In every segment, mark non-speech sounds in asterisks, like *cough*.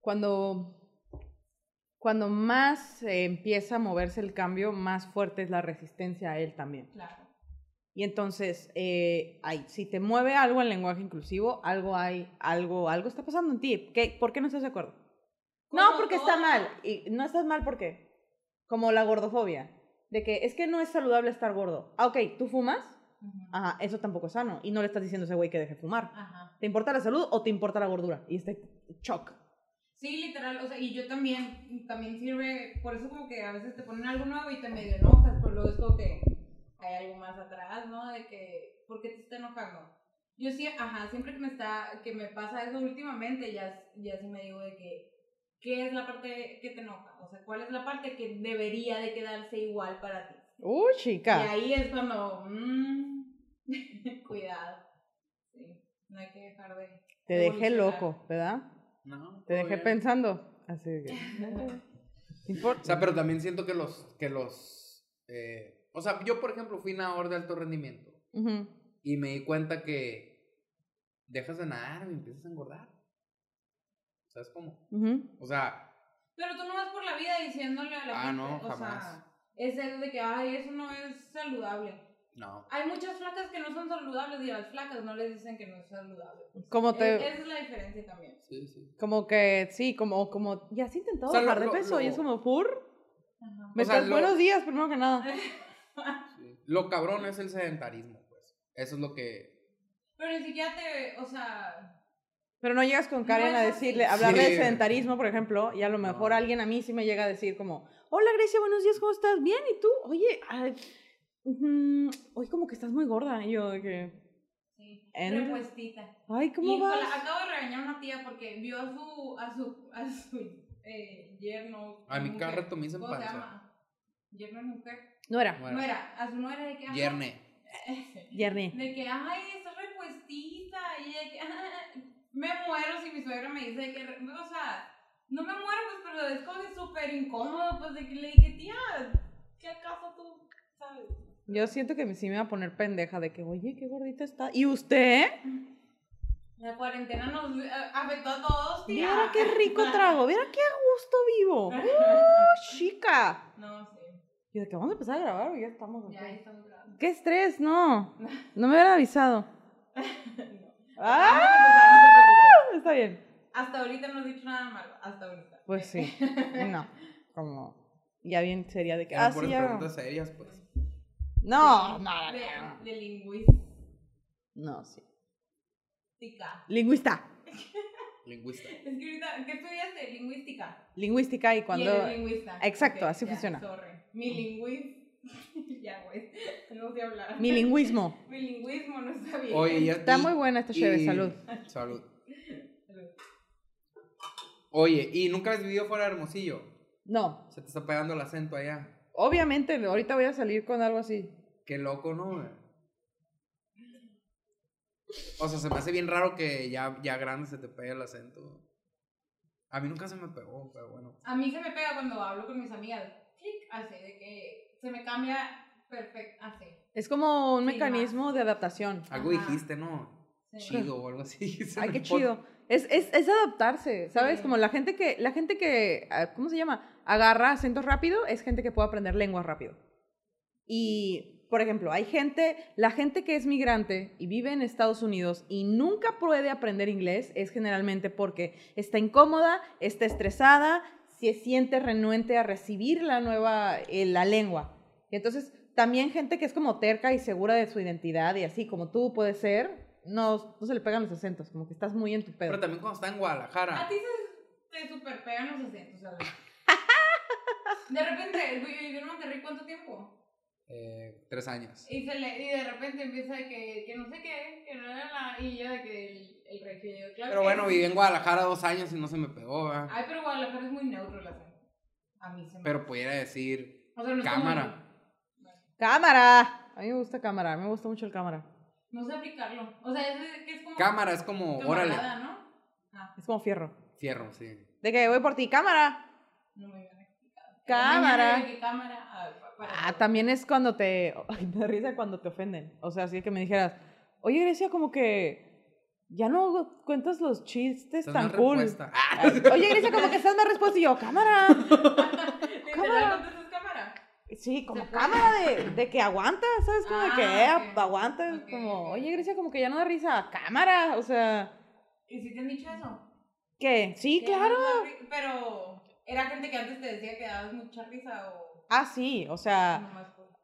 Cuando, cuando más eh, empieza a moverse el cambio, más fuerte es la resistencia a él también. Claro. Y entonces, eh, ay, si te mueve algo el lenguaje inclusivo, algo hay, algo, algo está pasando en ti. ¿Qué, ¿Por qué no estás de acuerdo? No, porque está todo. mal. Y no estás mal, ¿por qué? Como la gordofobia. De que es que no es saludable estar gordo. Ah, ok, ¿tú fumas? Ajá, eso tampoco es sano. Y no le estás diciendo a ese güey que deje de fumar. Ajá. ¿Te importa la salud o te importa la gordura? Y este shock. Sí, literal, o sea, y yo también, también sirve, por eso como que a veces te ponen algo nuevo y te medio enojas, pero luego es como que hay algo más atrás, ¿no? De que, ¿por qué te está enojando? Yo sí, ajá, siempre que me está, que me pasa eso últimamente, ya, ya sí me digo de que, ¿qué es la parte que te enoja? O sea, ¿cuál es la parte que debería de quedarse igual para ti? Uy, Y chica. ahí es cuando, mm, *laughs* cuidado, sí, no hay que dejar de... Te dejé loco, ¿verdad? No, Te dejé bien. pensando. Así que. ¿Te *laughs* importa? O sea, pero también siento que los, que los, eh, o sea, yo por ejemplo fui nadador de alto rendimiento y me di cuenta que dejas de nadar y empiezas a engordar. ¿Sabes cómo? Ujú. O sea, Pero tú no vas por la vida diciéndole a la Ah, gente, no, o jamás. sea, es eso de que, ay, eso no es saludable. no. Hay muchas flacas que no son saludables y a las flacas no les dicen que no es saludable. Como Es- te. esa es la diferencia también. Sí, sí. Como que, sí, como, como, ya has intentado O sea, lo- bajar de lo- peso y lo- es como, ¡pur! Ajá. Me O sea, estás- lo- buenos días, primero que nada. sí. Lo cabrón es el sedentarismo, pues. Eso es lo que... Pero ni siquiera te, o sea, Pero no llegas con No Karen a decirle, hablarle de sedentarismo, por ejemplo, y a lo mejor No. alguien a mí sí me llega a decir como, hola Grecia, buenos días, ¿cómo estás? Bien, ¿y tú? Oye, ay, hoy como que estás muy gorda. Y yo de que, sí, En- repuestita. ay, ¿cómo vas? acabo de regañar a una tía porque vio a su, a su, a su eh, yerno. A mi cada rato me dicen ¿Cómo se panza. llama? Yerno es mujer. No era, Bueno, Nuera, a su nuera de que. Yerne. *laughs* Yerni. De que, ay, estás repuestita. Y de que, *laughs* "Ah, me muero si mi suegra me dice que, o sea, no me muero, pues, pero es como que súper incómodo, pues, de que le dije, tía, ¿qué acaso tú sabes? Yo siento que sí me va a poner pendeja de que, oye, qué gordita está. ¿Y usted? La cuarentena nos eh, afectó a todos, tía. Viera qué rico *laughs* trago, viera qué a gusto vivo. *laughs* ¡Uh, chica! No, sí, Y de que vamos a empezar a grabar o ya estamos. ya estamos grabando. ¡Qué estrés! No, no me hubieran avisado. *laughs* no. ¡Ah! Está bien. Hasta ahorita no has dicho nada malo, hasta ahorita. Pues sí. *laughs* No, como ya bien sería de que. Ah, sí, ya. preguntas serias, pues. No, no, De, no. de lingüística. No, sí. Lingüista. *laughs* Lingüista. Es que ahorita, ¿qué estudiaste? Lingüística. Lingüística y Y cuando. eres lingüista. Exacto, Ok, así ya, funciona. Sorry. Mi lingüismo. *laughs* ya, güey. No sé hablar. Mi lingüismo. Mi lingüismo no está bien. Oye, ya Está y- muy buena esta chévere, y- salud. Salud. Salud. Oye, ¿y nunca has vivido fuera de Hermosillo? No, Se te está pegando el acento allá. obviamente, ahorita voy a salir con algo así. Qué loco, ¿no? O sea, se me hace bien raro que ya, ya grande se te pegue el acento. A mí nunca se me pegó, pero bueno. A mí se me pega cuando hablo con mis amigas. Clic, así, de que se me cambia perfecto, así. Es como un Sí, mecanismo de adaptación. Algo Ajá. dijiste, ¿no? Chido o algo así. *laughs* Ay, qué chido. Es, es, es adaptarse, ¿sabes? Sí. Como la gente que, la gente que, ah, ¿cómo se llama? Agarra acentos rápido, es gente que puede aprender lenguas rápido. Y, por ejemplo, hay gente, la gente que es migrante y vive en Estados Unidos y nunca puede aprender inglés, es generalmente porque está incómoda, está estresada, se siente renuente a recibir la nueva, eh, la lengua. Y entonces, también gente que es como terca y segura de su identidad y así como tú puedes ser, no, no se le pegan los acentos, como que estás muy en tu pedo. Pero también cuando está en A Guadalajara. ti se te super pegan los acentos, ¿sabes? *laughs* De repente, vivió en Monterrey cuánto tiempo? eh, tres años. Y, se le, y de repente empieza de que, que no sé qué, que no era la. Y yo de que el, el regio. claro Pero bueno, viví en Guadalajara dos años y no se me pegó, ¿verdad? Ay, pero Guadalajara es muy neutro el acento. A mí se me. Pero pudiera decir o sea, no es cámara. Como, Cámara. A mí me gusta cámara, a mí me gusta mucho el cámara. No sé aplicarlo. O sea, es, que es como. cámara, es como, órale. Ah, Es como fierro. Fierro, sí. De que voy por ti, cámara. no me habían explicado. Cámara. Ah, Ah, también es cuando te. *laughs* Ay, me da risa cuando te ofenden. O sea, así que me dijeras, oye, Grecia, como que. ya no cuentas los chistes tan cool. respuesta. Oye, Grecia, como que estás más respuesta y yo, cámara. *laughs* Literal, ¿contestas cámara? Sí, como cámara de, de que aguanta, ¿sabes? Como de que Ah, eh, ok. aguanta. Ok, como, oye, Grecia, como que ya no da risa. Cámara, o sea, ¿Y si te han dicho eso? ¿qué? Sí, Que ya claro. no Pero, ¿era gente que antes te decía que dabas mucha risa o Ah, sí, o sea,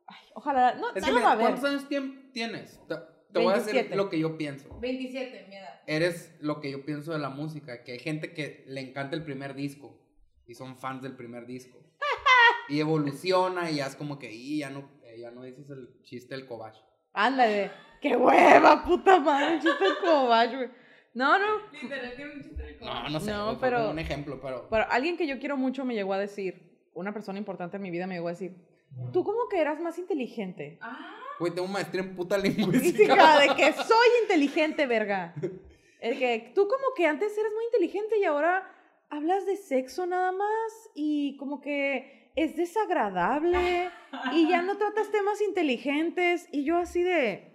ay, ojalá. No, Es no que lo mira, va a ver. ¿cuántos años tienes? Te, te voy a decir 27. lo que yo pienso. 27, mi edad. Eres lo que yo pienso de la música, que hay gente que le encanta el primer disco y son fans del primer disco. *laughs* y evoluciona y ya es como que, y ya no, eh, ya no dices el chiste del cobacho. Ándale. ¡Qué hueva, puta madre! Chiste como bacho, güey. No, no. Literal, tiene un chiste de No, no sé, No, pero- como un ejemplo, pero... Pero alguien que yo quiero mucho me llegó a decir, una persona importante en mi vida me llegó a decir, tú como que eras más inteligente. Ah, Güey, tengo maestría en puta lingüística. de que soy inteligente, verga. *laughs* El que tú como que antes eras muy inteligente y ahora hablas de sexo nada más y como que es desagradable y ya no tratas temas inteligentes y yo así de...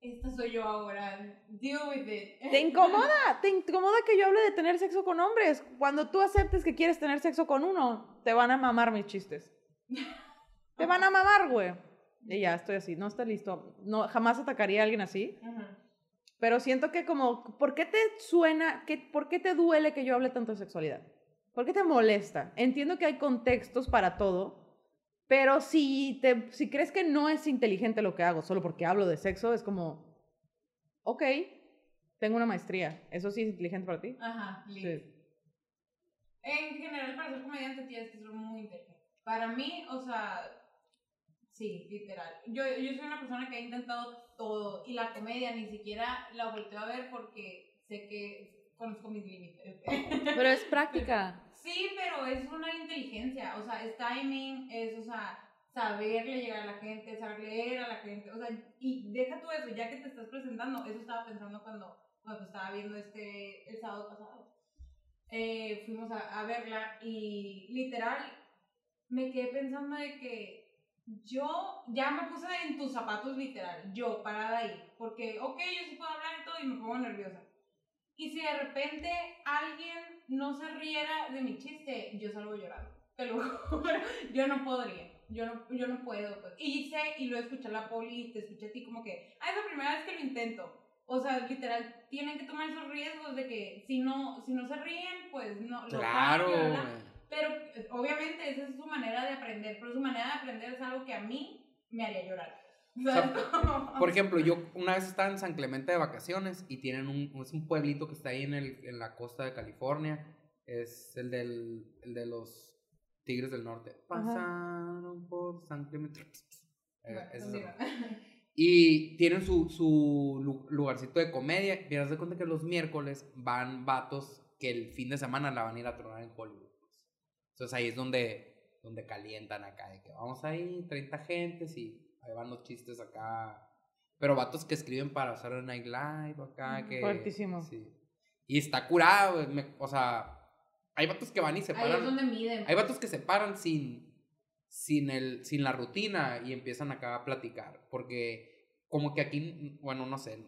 esta soy yo ahora. Deal with it. ¿Te incomoda? ¿Te incomoda que yo hable de tener sexo con hombres? Cuando tú aceptes que quieres tener sexo con uno, te van a mamar mis chistes. Te van a mamar, güey. Y ya, estoy así. No está listo. No, jamás atacaría a alguien así. Pero siento que como, ¿por qué te suena, que, por qué te duele que yo hable tanto de sexualidad? ¿Por qué te molesta? Entiendo que hay contextos para todo, pero si, te, si crees que no es inteligente lo que hago solo porque hablo de sexo, es como, ok, tengo una maestría, ¿eso sí es inteligente para ti? Ajá, listo. Sí. En general, para ser comediante tienes que ser muy inteligente. Para mí, o sea, sí, literal. Yo, yo soy una persona que ha intentado todo y la comedia ni siquiera la volteo a ver porque sé que conozco mis límites. Pero es práctica. *laughs* Sí, pero es una inteligencia, o sea, es timing, es, o sea, saberle llegar a la gente, saber leer a la gente, o sea, y deja tú eso, ya que te estás presentando, eso estaba pensando cuando, cuando estaba viendo este, el sábado pasado. Eh, fuimos a, a verla y literal me quedé pensando de que yo ya me puse en tus zapatos literal, yo parada ahí, porque, ok, yo sí puedo hablar y todo y me pongo nerviosa. Y si de repente alguien no se riera de mi chiste, yo salgo llorando. Te lo *laughs* juro. Yo no podría. Yo no, yo no puedo. pues. Y sé, y lo escuché a la poli, y te escuché a ti como que, ah, es la primera vez que lo intento. O sea, literal, tienen que tomar esos riesgos de que si no, si no se ríen, pues no. lo Claro, cambio, güey. Pero eh, obviamente esa es su manera de aprender, pero su manera de aprender es algo que a mí me haría llorar. O sea, *laughs* Por ejemplo, yo una vez estaba en San Clemente de vacaciones y tienen un, es un pueblito que está ahí en, el, en la costa de California. Es el, del, el de los Tigres del Norte. Ajá. Pasaron por San Clemente. Eh, Bueno, es. *laughs* Y tienen su, su lu- lugarcito de comedia. Y haz de cuenta que los miércoles van vatos que el fin de semana la van a ir a tronar en Hollywood. pues. Entonces ahí es donde, donde calientan acá. De que vamos ahí, 30 gentes y ahí van los chistes acá. Pero vatos que escriben para Saturday Night Live acá. Que, Fuertísimo. Sí. Y está curado, me- o sea, hay vatos que van y se Ahí es paran. donde miden. Hay vatos que se paran sin, sin, el, sin la rutina y empiezan acá a platicar. Porque como que aquí, bueno, no sé,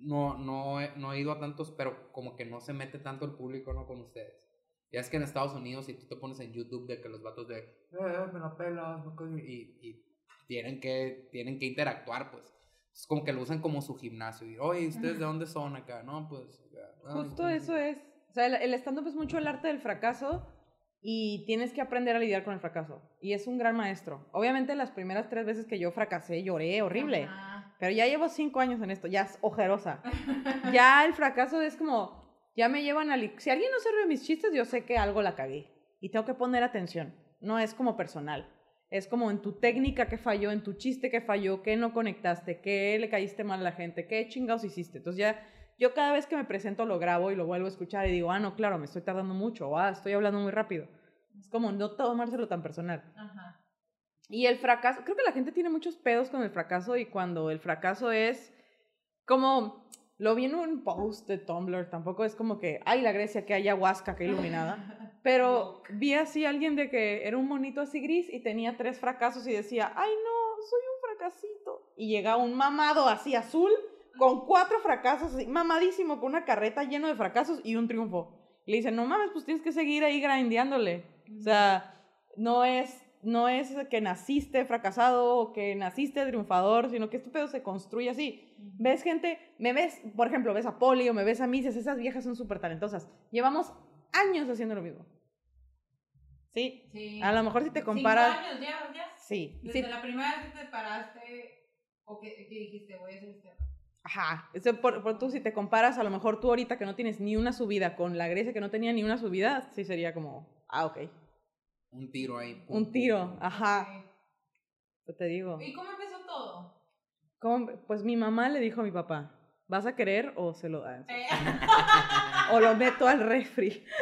no, no, he, no he ido a tantos, pero como que no se mete tanto el público, ¿no? Con ustedes. Ya es que en Estados Unidos, si tú te pones en YouTube de que los vatos de, eh, me la pelas, no coño", y, y tienen, que, tienen que interactuar, pues. Es como que lo usan como su gimnasio. Y, oye, ¿ustedes de dónde son acá? No, pues. acá. "Ah, Justo entonces- eso es. O sea, el, el stand-up es mucho el arte del fracaso y tienes que aprender a lidiar con el fracaso. Y es un gran maestro. Obviamente las primeras tres veces que yo fracasé lloré horrible. Ajá. Pero ya llevo cinco años en esto, ya es ojerosa. *laughs* ya el fracaso es como, ya me llevan a... Si alguien no se ríe de mis chistes, yo sé que algo la cagué. Y tengo que poner atención. No es como personal. Es como en tu técnica que falló, en tu chiste que falló, que no conectaste, que le caíste mal a la gente, qué chingados hiciste. Entonces ya, yo cada vez que me presento lo grabo y lo vuelvo a escuchar y digo, ah, no, claro, me estoy tardando mucho, o ah, estoy hablando muy rápido. Es como no tomárselo tan personal. Ajá. Y el fracaso, creo que la gente tiene muchos pedos con el fracaso y cuando el fracaso es como, lo vi en un post de Tumblr, tampoco es como que, ay, la Grecia, que hay ayahuasca, que iluminada, *laughs* pero vi así a alguien de que era un monito así gris y tenía tres fracasos y decía, ay, no, soy un fracasito. Y llega un mamado así azul con cuatro fracasos, así, mamadísimo, con una carreta lleno de fracasos y un triunfo. Y le dice, no mames, pues tienes que seguir ahí grindeándole. O sea, no es, no es que naciste fracasado o que naciste triunfador, sino que este pedo se construye así. Ves gente, me ves, por ejemplo, ves a Poli o me ves a mí, dices, esas viejas son súper talentosas. Llevamos años haciendo lo mismo. ¿Sí? Sí. A lo mejor si te Cinco comparas... años ya, ya. Sí. Desde sí. la primera vez que te paraste o que, que dijiste, voy a hacer este. Ajá. Eso por, por tú, si te comparas, a lo mejor tú ahorita que no tienes ni una subida con la Grecia que no tenía ni una subida, sí sería como, ah, ok. Un tiro ahí. pum, Un pum, tiro, pum. ajá. Ok. Yo te digo. ¿Y cómo empezó todo? ¿Cómo? Pues mi mamá le dijo a mi papá, ¿vas a querer o se lo dan? Eh, *laughs* O lo meto al refri. *laughs*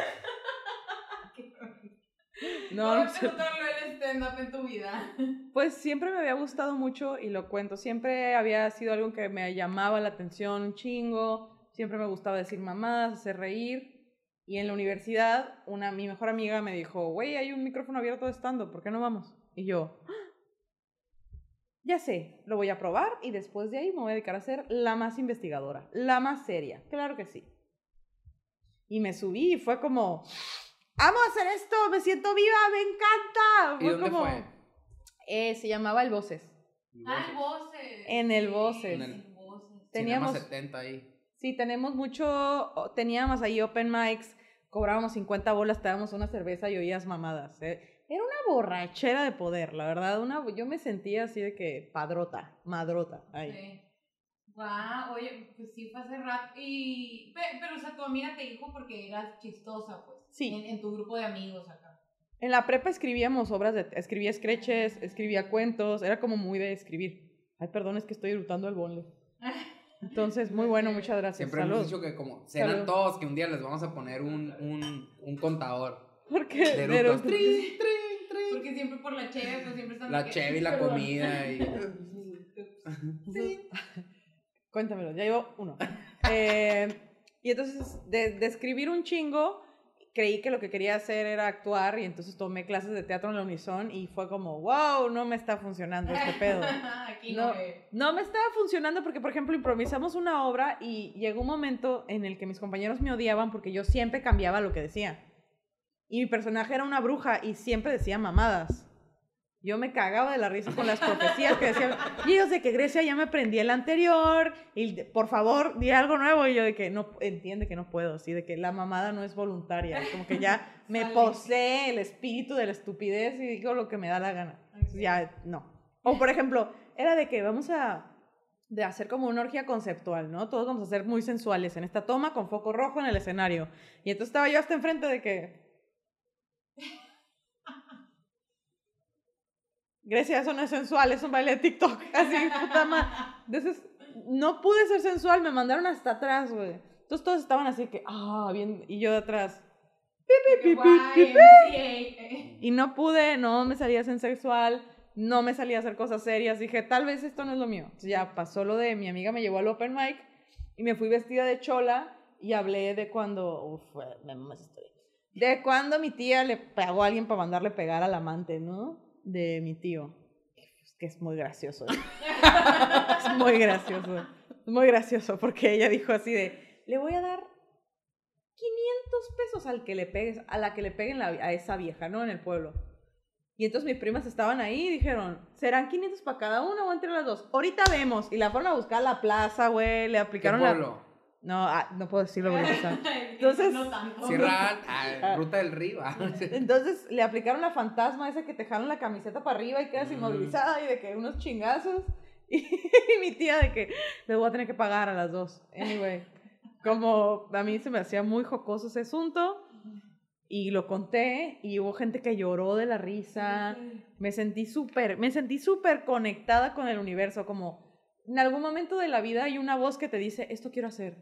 No, ¿Cómo no sé. el stand-up en tu vida? Pues siempre me había gustado mucho y lo cuento. Siempre había sido algo que me llamaba la atención un chingo. Siempre me gustaba decir mamás, hacer reír. Y en la universidad, una, mi mejor amiga me dijo, güey, hay un micrófono abierto de stand ¿por qué no vamos? Y yo, "Ah, ya sé, lo voy a probar y después de ahí me voy a dedicar a ser la más investigadora, la más seria. Claro que sí. Y me subí y fue como, amo hacer esto, me siento viva, me encanta. ¿Y dónde como, fue? eh, se llamaba El Voces. Ah, el Voces. En el Sí, Voces. En el-. Teníamos- Cinema 70 ahí. Sí, tenemos mucho, teníamos ahí open mics, cobrábamos 50 bolas, te dábamos una cerveza y oías mamadas. ¿eh? Era una borrachera de poder, la verdad. Una, yo me sentía así de que padrota, madrota. Ahí. Sí. Guau, oye, pues sí fue hace rato. Y, pe- pero, o sea, tu amiga te dijo porque eras chistosa, pues. Sí. En, en tu grupo de amigos acá. En la prepa escribíamos obras de, escribía sketches, escribía cuentos, era como muy de escribir. Ay, perdón, es que estoy eructando el bonle. *laughs* Entonces, muy bueno, muchas gracias. Siempre Salud. hemos dicho que como serán Salud. todos que un día les vamos a poner un, un, un contador Porque de eructos. Porque siempre por la cheve, pues siempre están La que- cheve y la Perdón. comida y... *laughs* Cuéntamelo, ya llevo uno. *laughs* Eh, y entonces, de, de escribir un chingo, creí que lo que quería hacer era actuar y entonces tomé clases de teatro en la Unison y fue como, wow, no me está funcionando este pedo. *laughs* Aquí no, No. No me estaba funcionando porque, por ejemplo, improvisamos una obra y llegó un momento en el que mis compañeros me odiaban porque yo siempre cambiaba lo que decía. Y mi personaje era una bruja y siempre decía mamadas. Yo me cagaba de la risa con las profecías que decían, y ellos de que Grecia ya me aprendí el anterior, y por favor, di algo nuevo, y yo de que no, entiende que no puedo, así de que la mamada no es voluntaria, como que ya *laughs* me posee el espíritu de la estupidez y digo lo que me da la gana. Entonces, ya, no. O por ejemplo, era de que vamos a de hacer como una orgía conceptual, ¿no? Todos vamos a ser muy sensuales en esta toma con foco rojo en el escenario. Y entonces estaba yo hasta enfrente de que... Grecia, eso no es sensual, es un baile de TikTok. *laughs* Así, puta madre. Entonces, no pude ser sensual, me mandaron hasta atrás, güey. Entonces todos estaban así que, ah, bien, y yo de atrás. pi, pi, pi, pi. YMCA. Y no pude, no me salía a ser sexual, no me salía a hacer cosas serias. Dije, tal vez esto no es lo mío. Entonces ya pasó lo de mi amiga me llevó al open mic y me fui vestida de chola y hablé de cuando, uf, me mamá esa historia. De cuando mi tía le pagó a alguien para mandarle pegar al amante, ¿no? De mi tío. Es que es muy gracioso. ¿eh? es muy gracioso. Es muy gracioso porque ella dijo así de, le voy a dar 500 pesos al que le pegues, a la que le peguen a esa vieja, ¿no? En el pueblo. Y entonces mis primas estaban ahí y dijeron, ¿serán 500 para cada una o entre las dos? Ahorita vemos. Y la fueron a buscar la plaza, güey, le ¿Qué aplicaron la... No, ah, no puedo decirlo porque está- *laughs* Entonces- no tanto. Sierra *laughs* ah, Ruta del Río. *laughs* Entonces le aplicaron la fantasma esa que te jalan la camiseta para arriba y quedas Mm. inmovilizada y de que unos chingazos. Y, mi tía de que le voy a tener que pagar a las dos. Anyway, como a mí se me hacía muy jocoso ese asunto y lo conté y hubo gente que lloró de la risa. Me sentí súper, me sentí súper conectada con el universo, como en algún momento de la vida hay una voz que te dice, esto quiero hacer,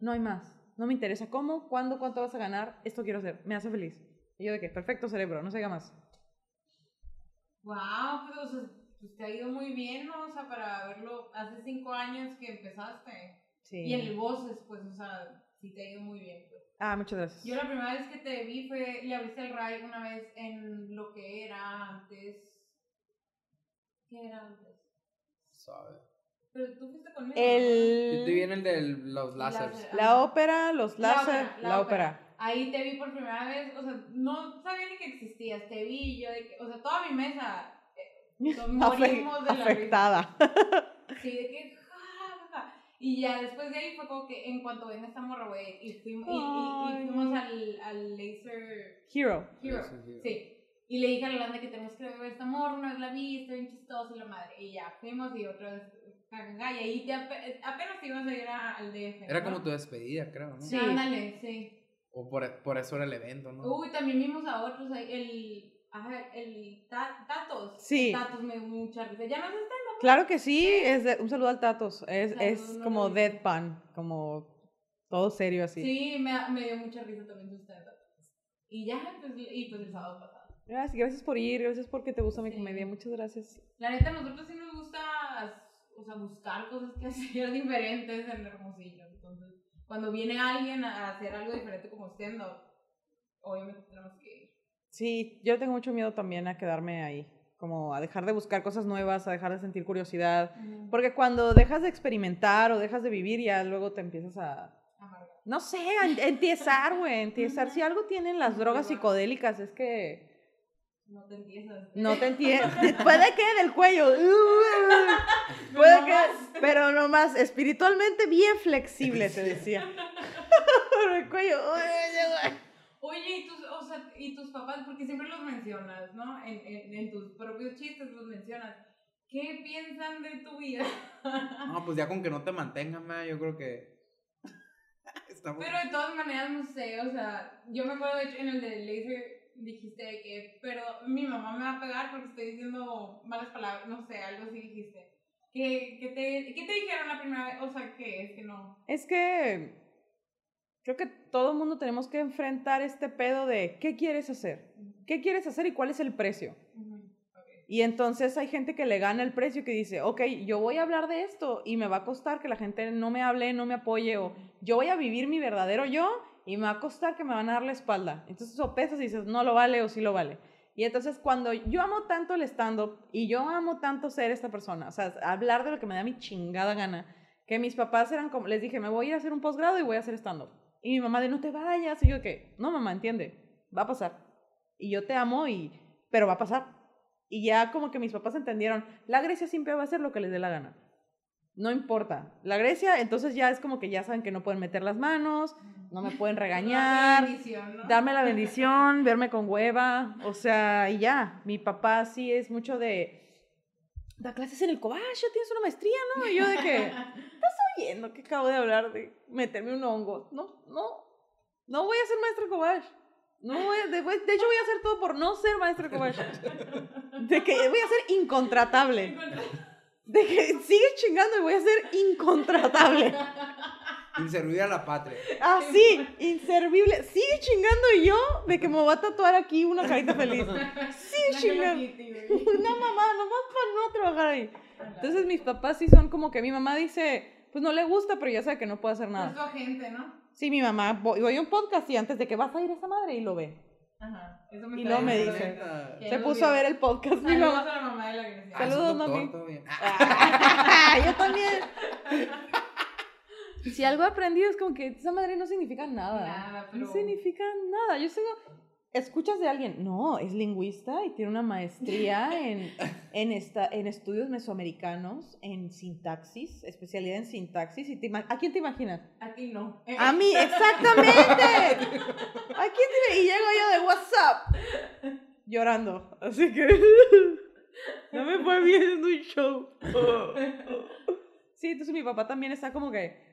no hay más, no me interesa cómo, cuándo, cuánto vas a ganar, esto quiero hacer, me hace feliz. Y yo de que, perfecto cerebro, no se haga más. Wow, pues, o sea, pues te ha ido muy bien, ¿no? O sea, para verlo hace cinco años que empezaste. Sí. Y en el Voces, pues, o sea, sí te ha ido muy bien. pues. Ah, muchas gracias. Yo la primera vez que te vi fue, le abriste el RAI una vez en lo que era antes. ¿Qué era antes? Suave. Pero tú fuiste conmigo. El, te vi en el de los láseres. Láser. la ópera, los La láser, ópera, la, la ópera. Ahí te vi por primera vez, o sea, no sabía ni que existías, te vi y yo de que, o sea, toda mi mesa eh, *laughs* morimos de la risa. afectada. *laughs* Sí, de que, ja, ja, ja. Y ya después de ahí fue como que en cuanto venga esta morra, güey, y fuimos, y, y- y fuimos al, al Laser Hero. Hero. Laser Hero. Sí. Y le dije a Yolanda que tenemos que ver esta morra, una vez la vi, está bien chistosa y la madre. Y ya, fuimos y otra vez, y ahí te ape- apenas te ibas a ir a- al DF. Era ¿no? como tu despedida, creo, ¿no? Sí. Ándale, sí. O por, por eso era el evento, ¿no? Uy, también vimos a otros ahí, el, ajá, el ta- Tatos. Sí. Tatos me dio mucha risa. Ya no Claro que sí, es de- un saludo al Tatos. Es, Saludos, es no como deadpan, como todo serio así. Sí, me, me dio mucha risa también sus Y ya, pues, y pues el sábado pasado. Gracias, gracias por ir, gracias porque te gusta mi Sí. comedia, muchas gracias. La neta, a nosotros sí nos gusta, o sea, buscar cosas que *laughs* hacer diferentes en Hermosillo. Entonces, cuando viene alguien a hacer algo diferente como stand-up, obviamente tenemos que ir. Sí, yo tengo mucho miedo también a quedarme ahí, como a dejar de buscar cosas nuevas, a dejar de sentir curiosidad, porque cuando dejas de experimentar o dejas de vivir, ya luego te empiezas a, Amarga. no sé, a entiesar, güey, entiesar. Si algo tienen las drogas psicodélicas es que No te entiendes. no te entiendes, *laughs* puede que del cuello, *laughs* No puede que, más. pero no más, espiritualmente bien flexible, te decía. *laughs* Pero el cuello. Oye, y tus, o sea, y tus papás, porque siempre los mencionas, ¿no? En, en, en tus propios chistes los mencionas. ¿Qué piensan de tu vida? No, pues ya con que no te mantengan, ma, yo creo que. Estamos. Pero de todas maneras, no sé, o sea, yo me acuerdo, de hecho, en el de Laser dijiste de que, pero mi mamá me va a pegar porque estoy diciendo malas palabras, no sé, algo así dijiste. ¿Qué, qué te, ¿Qué te dijeron la primera vez? O sea, ¿qué es que no? Es que creo que todo el mundo tenemos que enfrentar este pedo de qué quieres hacer, qué quieres hacer y cuál es el precio. Y entonces hay gente que le gana el precio que dice, ok, yo voy a hablar de esto y me va a costar que la gente no me hable, no me apoye, o yo voy a vivir mi verdadero yo y me va a costar que me van a dar la espalda. Entonces o pesas y dices, no lo vale o sí lo vale. Y entonces cuando yo amo tanto el stand-up y yo amo tanto ser esta persona, o sea, hablar de lo que me da mi chingada gana, que mis papás eran como, les dije, me voy a ir a hacer un posgrado y voy a hacer stand-up. Y mi mamá de, no te vayas. Y yo, que no, mamá, entiende, va a pasar. Y yo te amo, y, pero va a pasar. Y ya como que mis papás entendieron, la Grecia siempre va a hacer lo que les dé la gana. No importa. La Grecia, entonces ya es como que ya saben que no pueden meter las manos, no me pueden *laughs* regañar, ¿no? darme la bendición, verme con hueva, o sea, y ya. Mi papá sí es mucho de, da clases en el Cobach, ya tienes una maestría, ¿no? Y yo de que, estás oyendo que acabo de hablar de meterme un hongo. No, no, no voy a ser maestra de Cobach. No voy a- de, de hecho voy a hacer todo por no ser de Cobach. De que voy a ser incontratable. De que sigue chingando y voy a ser incontratable. Inservir a la patria. Así, inservible. Sigue chingando y yo de que me voy a tatuar aquí una carita feliz. Sigue Una chingando. *laughs* Una mamá, nomás para no trabajar ahí. Entonces mis papás sí son como que mi mamá dice, pues no le gusta, pero ya sabe que no puede hacer Es nada. su agente, ¿no? Sí, mi mamá, voy, voy a un podcast y antes de que vas a ir a esa madre y lo ve. Ajá. Eso me Y luego me dice, Se puso a ver el podcast mi Saludos mamá. a la mamá de la. *laughs* Ah, Saludos, doctor, mami. bien. Yo también. *laughs* Si algo he aprendido es como que esa madre no significa nada. Nada, pero- No significa nada. Yo sigo. Escuchas de alguien, no, es lingüista y tiene una maestría en, *laughs* en, esta, en estudios mesoamericanos, en sintaxis, especialidad en sintaxis. Y te ¿A quién te imaginas? A ti no. Eh, A mí, *laughs* exactamente. ¿A quién te Y llego yo de WhatsApp llorando. Así que *laughs* no me fue bien en un show. Sí, entonces mi papá también está como que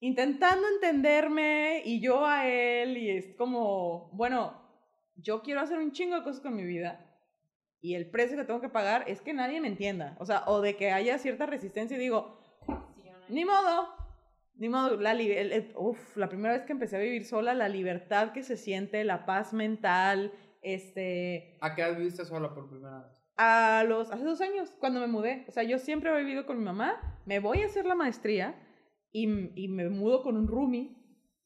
intentando entenderme y yo a él y es como, bueno, yo quiero hacer un chingo de cosas con mi vida y el precio que tengo que pagar es que nadie me entienda. O sea, o de que haya cierta resistencia y digo, ni modo. Ni modo, la, li- el- el- uf, la primera vez que empecé a vivir sola, la libertad que se siente, la paz mental, este, ¿A qué edad viviste sola por primera vez? a los, hace dos años, cuando me mudé, o sea, yo siempre he vivido con mi mamá, me voy a hacer la maestría y, y me mudo con un roomie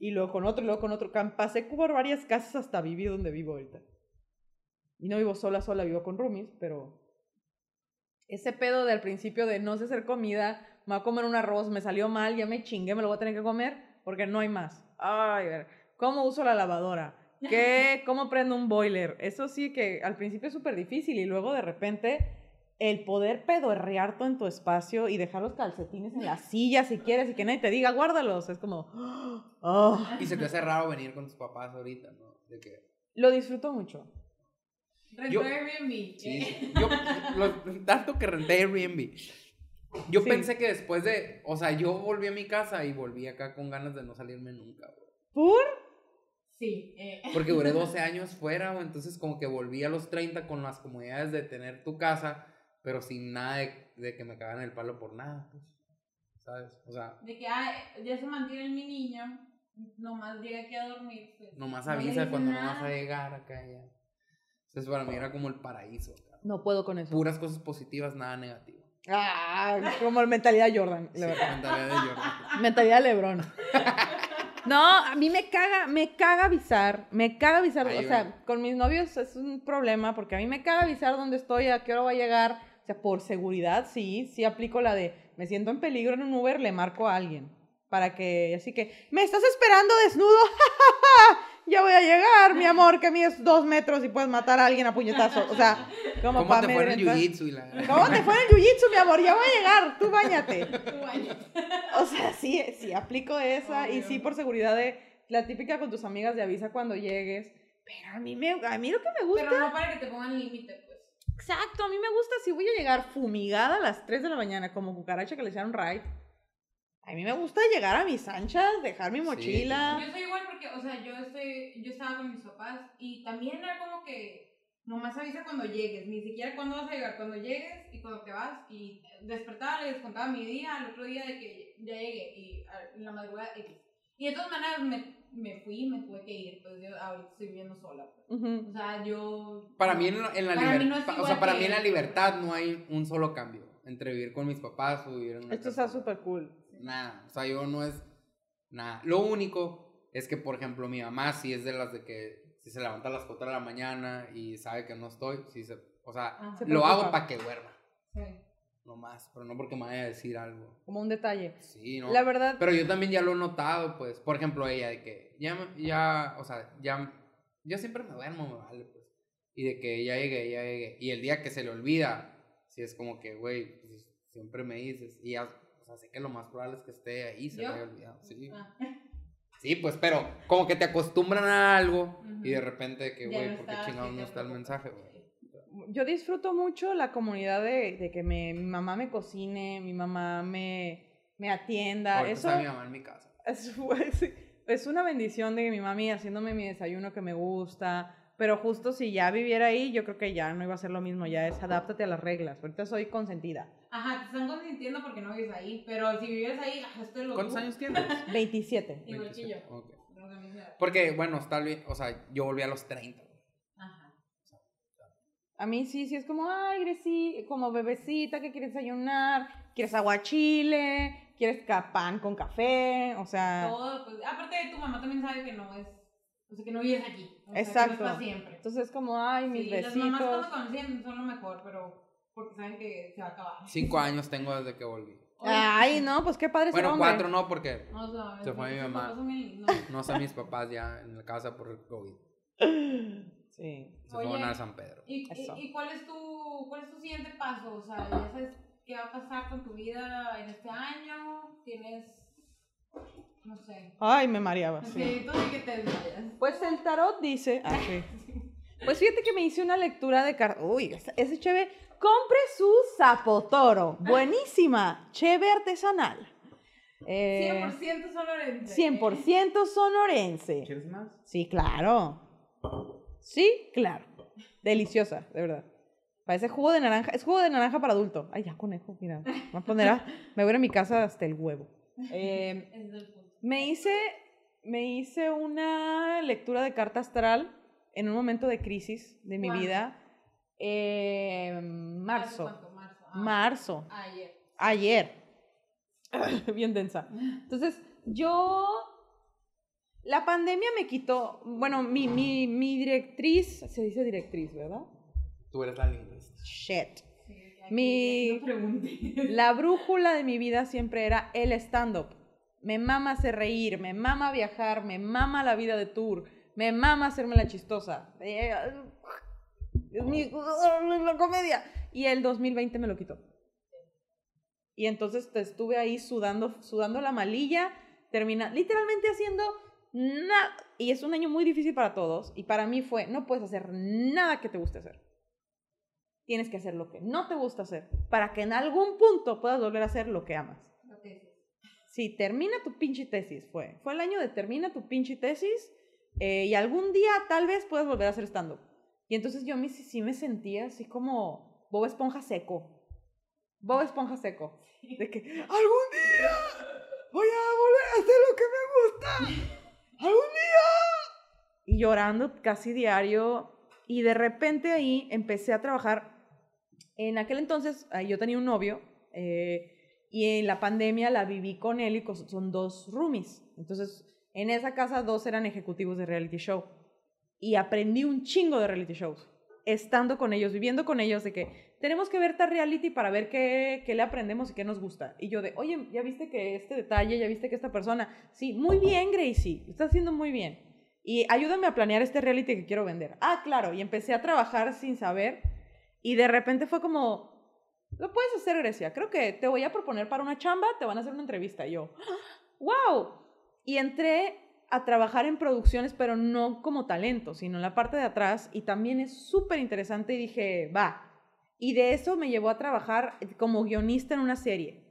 y luego con otro, y luego con otro, pasé por varias casas hasta vivir donde vivo ahorita. Y no vivo sola, sola, vivo con roomies, pero ese pedo del principio de no sé hacer comida, me voy a comer un arroz, me salió mal, ya me chingué, me lo voy a tener que comer porque no hay más. Ay, ver, ¿cómo uso la lavadora? ¿Qué? ¿Cómo prendo un boiler? Eso sí que al principio es súper difícil y luego de repente el poder pedorrear todo en tu espacio y dejar los calcetines en la silla si quieres y que nadie te diga, guárdalos. Es como, oh, *gasps* Y se te hace raro venir con tus papás ahorita, ¿no? De que... lo disfruto mucho. Rentó Yo- Airbnb. Sí, eh. sí. Yo, lo- tanto que renté Airbnb. Yo Sí. pensé que después de, o sea, yo volví a mi casa y volví acá con ganas de no salirme nunca, güey. ¿Por? Sí. eh. Porque duré *laughs* 12 años fuera, güey, entonces como que volví a los 30 con las comodidades de tener tu casa, pero sin nada de, de que me cagaran el palo por nada, pues, ¿sabes? O sea, De que, ah, ya se mantiene mi niño, nomás llega aquí a dormir. pues, nomás no avisa cuando no nada. vas a llegar acá ya. Entonces para mí era como el paraíso. No puedo con eso. Puras cosas positivas, nada negativo. Ah, como la mentalidad Jordan, la Sí, verdad. mentalidad de Jordan. *laughs* Mentalidad Lebron. No, a mí me caga, me caga avisar, me caga avisar, Ahí o sea, con mis novios es un problema porque a mí me caga avisar dónde estoy, a qué hora va a llegar, o sea, por seguridad sí, sí aplico la de, me siento en peligro en un Uber, le marco a alguien, para que, así que, me estás esperando desnudo, *laughs* ya voy a llegar, mi amor, que mides dos metros y puedes matar a alguien a puñetazo, o sea, como ¿Cómo para te fue en el jiu-jitsu y la... *laughs* ¿Cómo te fue en el jiu-jitsu, mi amor? Ya voy a llegar, tú bañate. *laughs* Tú. O sea, sí, sí, aplico esa y Obvio. sí por seguridad de la típica con tus amigas de avisa cuando llegues. Pero a mí, me, a mí lo que me gusta... Pero no para que te pongan límite, pues. Exacto, a mí me gusta si voy a llegar fumigada a las 3 de la mañana como cucaracha que le hicieron ride. A mí me gusta llegar a mis anchas, dejar mi Sí, mochila. Yo soy igual porque, o sea, yo estoy, yo estaba con mis papás y también era como que nomás avisa cuando llegues, ni siquiera cuándo vas a llegar, cuando llegues y cuando te vas y despertaba, les contaba mi día, al otro día de que ya llegué y en la madrugada X. Y de todas maneras me, me fui y me tuve que ir, pues yo ahorita estoy viviendo sola. pues. O sea, yo... Para mí en la, en la Para mí no es libertad, o sea, para que- mí en la libertad no hay un solo cambio entre vivir con mis papás o vivir en una Esto casa. está súper cool. Nada, o sea, yo no es nada. Lo único es que, por ejemplo, mi mamá sí es de las de que si se levanta a las 4 de la mañana y sabe que no estoy, sí se, o sea. Se lo hago para que duerma, Sí. No más, pero no porque me vaya a decir algo. Como un detalle. Sí, no. La verdad, Pero yo también ya lo he notado, pues, por ejemplo, ella, de que ya, ya, o sea, ya, yo siempre me duermo, me vale, pues. Y de que ya llegué, ya llegué. Y el día que se le olvida, sí es como que, güey, pues, siempre me dices. Y ya, o sea, sé que lo más probable es que esté ahí, se ¿Yo? me haya olvidado. Sí. Ah. *laughs* Sí, pues, pero como que te acostumbran a algo y de repente que, güey, no ¿por qué chingados no está el mensaje, güey? Yo disfruto mucho la comunidad de, de que me- mi mamá me cocine, mi mamá me, me atienda. Ahorita Eso está mi mamá en mi casa. *laughs* es, es- es una bendición de mi mami haciéndome mi desayuno que me gusta. Pero justo si ya viviera ahí, yo creo que ya no iba a ser lo mismo. Ya es adáptate a las reglas. Ahorita soy consentida. Ajá, te están consintiendo porque no vives ahí, pero si vives ahí, ajá, esto es lo ¿Cuántos años tienes? 27. Igual que yo. 27, ok. Tenemos la misma edad. Porque, bueno, está bien, o sea, yo volví a los 30. A mí sí, sí es como, ay, Greci, como bebecita que quieres desayunar, quieres aguachile, quieres pan con café, o sea, Todo, pues, aparte tu mamá también sabe que no es, o sea, que no vives aquí. O sea, Exacto. Que no es para siempre. entonces es como, ay, mis Sí, las mamás besitos. cuando conocen son lo mejor, pero porque saben que se va a acabar. Cinco años tengo desde que volví. Ay, no, pues qué padre Bueno, hombre. cuatro no, porque No, o sea, Se fue mi mamá. lindos. no están mis papás ya en la casa por el COVID. *laughs* Sí. Se Oye. fueron a San Pedro. ¿Y, y, Eso. y cuál es tu cuál es tu siguiente paso? O sea, ya sabes qué va a pasar con tu vida en este año. Tienes, no sé. Ay, me mareaba. sí. Sí, tú sí que te desmayas. Pues el tarot dice. Ah, *laughs* sí. Pues fíjate que me hice una lectura de cartas. Uy, ese cheve. Compre su zapotoro. *laughs* Buenísima. Cheve artesanal. Eh, 100% sonorense. 100% sonorense. ¿Quieres más? Sí, claro. Sí, claro. Deliciosa, de verdad. Parece jugo de naranja. Es jugo de naranja para adulto. Ay, ya conejo, mira. Me voy a poner a- Me voy a ir a mi casa hasta el huevo. Eh, punto. me hice, me hice una lectura de carta astral en un momento de crisis de mi ¿Cuándo? vida. Eh, ¿Hace marzo. cuánto? Marzo. Ah, Marzo. Ayer. Ayer. *clears throat* Bien densa. Entonces, yo. La pandemia me quitó. Bueno, mi, mi, mi directriz. Se dice directriz, ¿verdad? Tú eres la lingüista. Shit. Sí, Mi-. *laughs* La brújula de mi vida siempre era el stand-up. Me mama hacer reír, me mama viajar, me mama la vida de tour, me mama hacerme la chistosa. Eh, Es mi la comedia. Y el 2020 me lo quitó. Y entonces te estuve ahí sudando, sudando la malilla, termina, literalmente haciendo nada. Y es un año muy difícil para todos. Y para mí fue, no puedes hacer nada que te guste hacer. Tienes que hacer lo que no te gusta hacer para que en algún punto puedas volver a hacer lo que amas. Es. Sí, termina tu pinche tesis, fue. Fue el año de termina tu pinche tesis eh, y algún día tal vez puedas volver a hacer stand-up. Y entonces yo sí, sí me sentía así como Bob Esponja seco. Bob Esponja seco. De que algún día voy a volver a hacer lo que me gusta. Y llorando casi diario. Y de repente ahí empecé a trabajar. En aquel entonces yo tenía un novio. eh, y en la pandemia la viví con él y son dos roomies. Entonces, en esa casa dos eran ejecutivos de reality show. Y aprendí un chingo de reality shows. Estando con ellos, viviendo con ellos, de que tenemos que ver tal reality para ver qué, qué le aprendemos y qué nos gusta. Y yo de, oye, ya viste que este detalle, ya viste que esta persona. Sí, muy bien, Gracie, lo estás haciendo muy bien. Y ayúdame a planear este reality que quiero vender. Ah, claro, y empecé a trabajar sin saber. Y de repente fue como, lo puedes hacer, Grecia. Creo que te voy a proponer para una chamba, te van a hacer una entrevista. Y yo, ¡wow! Y entré a trabajar en producciones, pero no como talento, sino en la parte de atrás. Y también es súper interesante y dije, va. Y de eso me llevó a trabajar como guionista en una serie.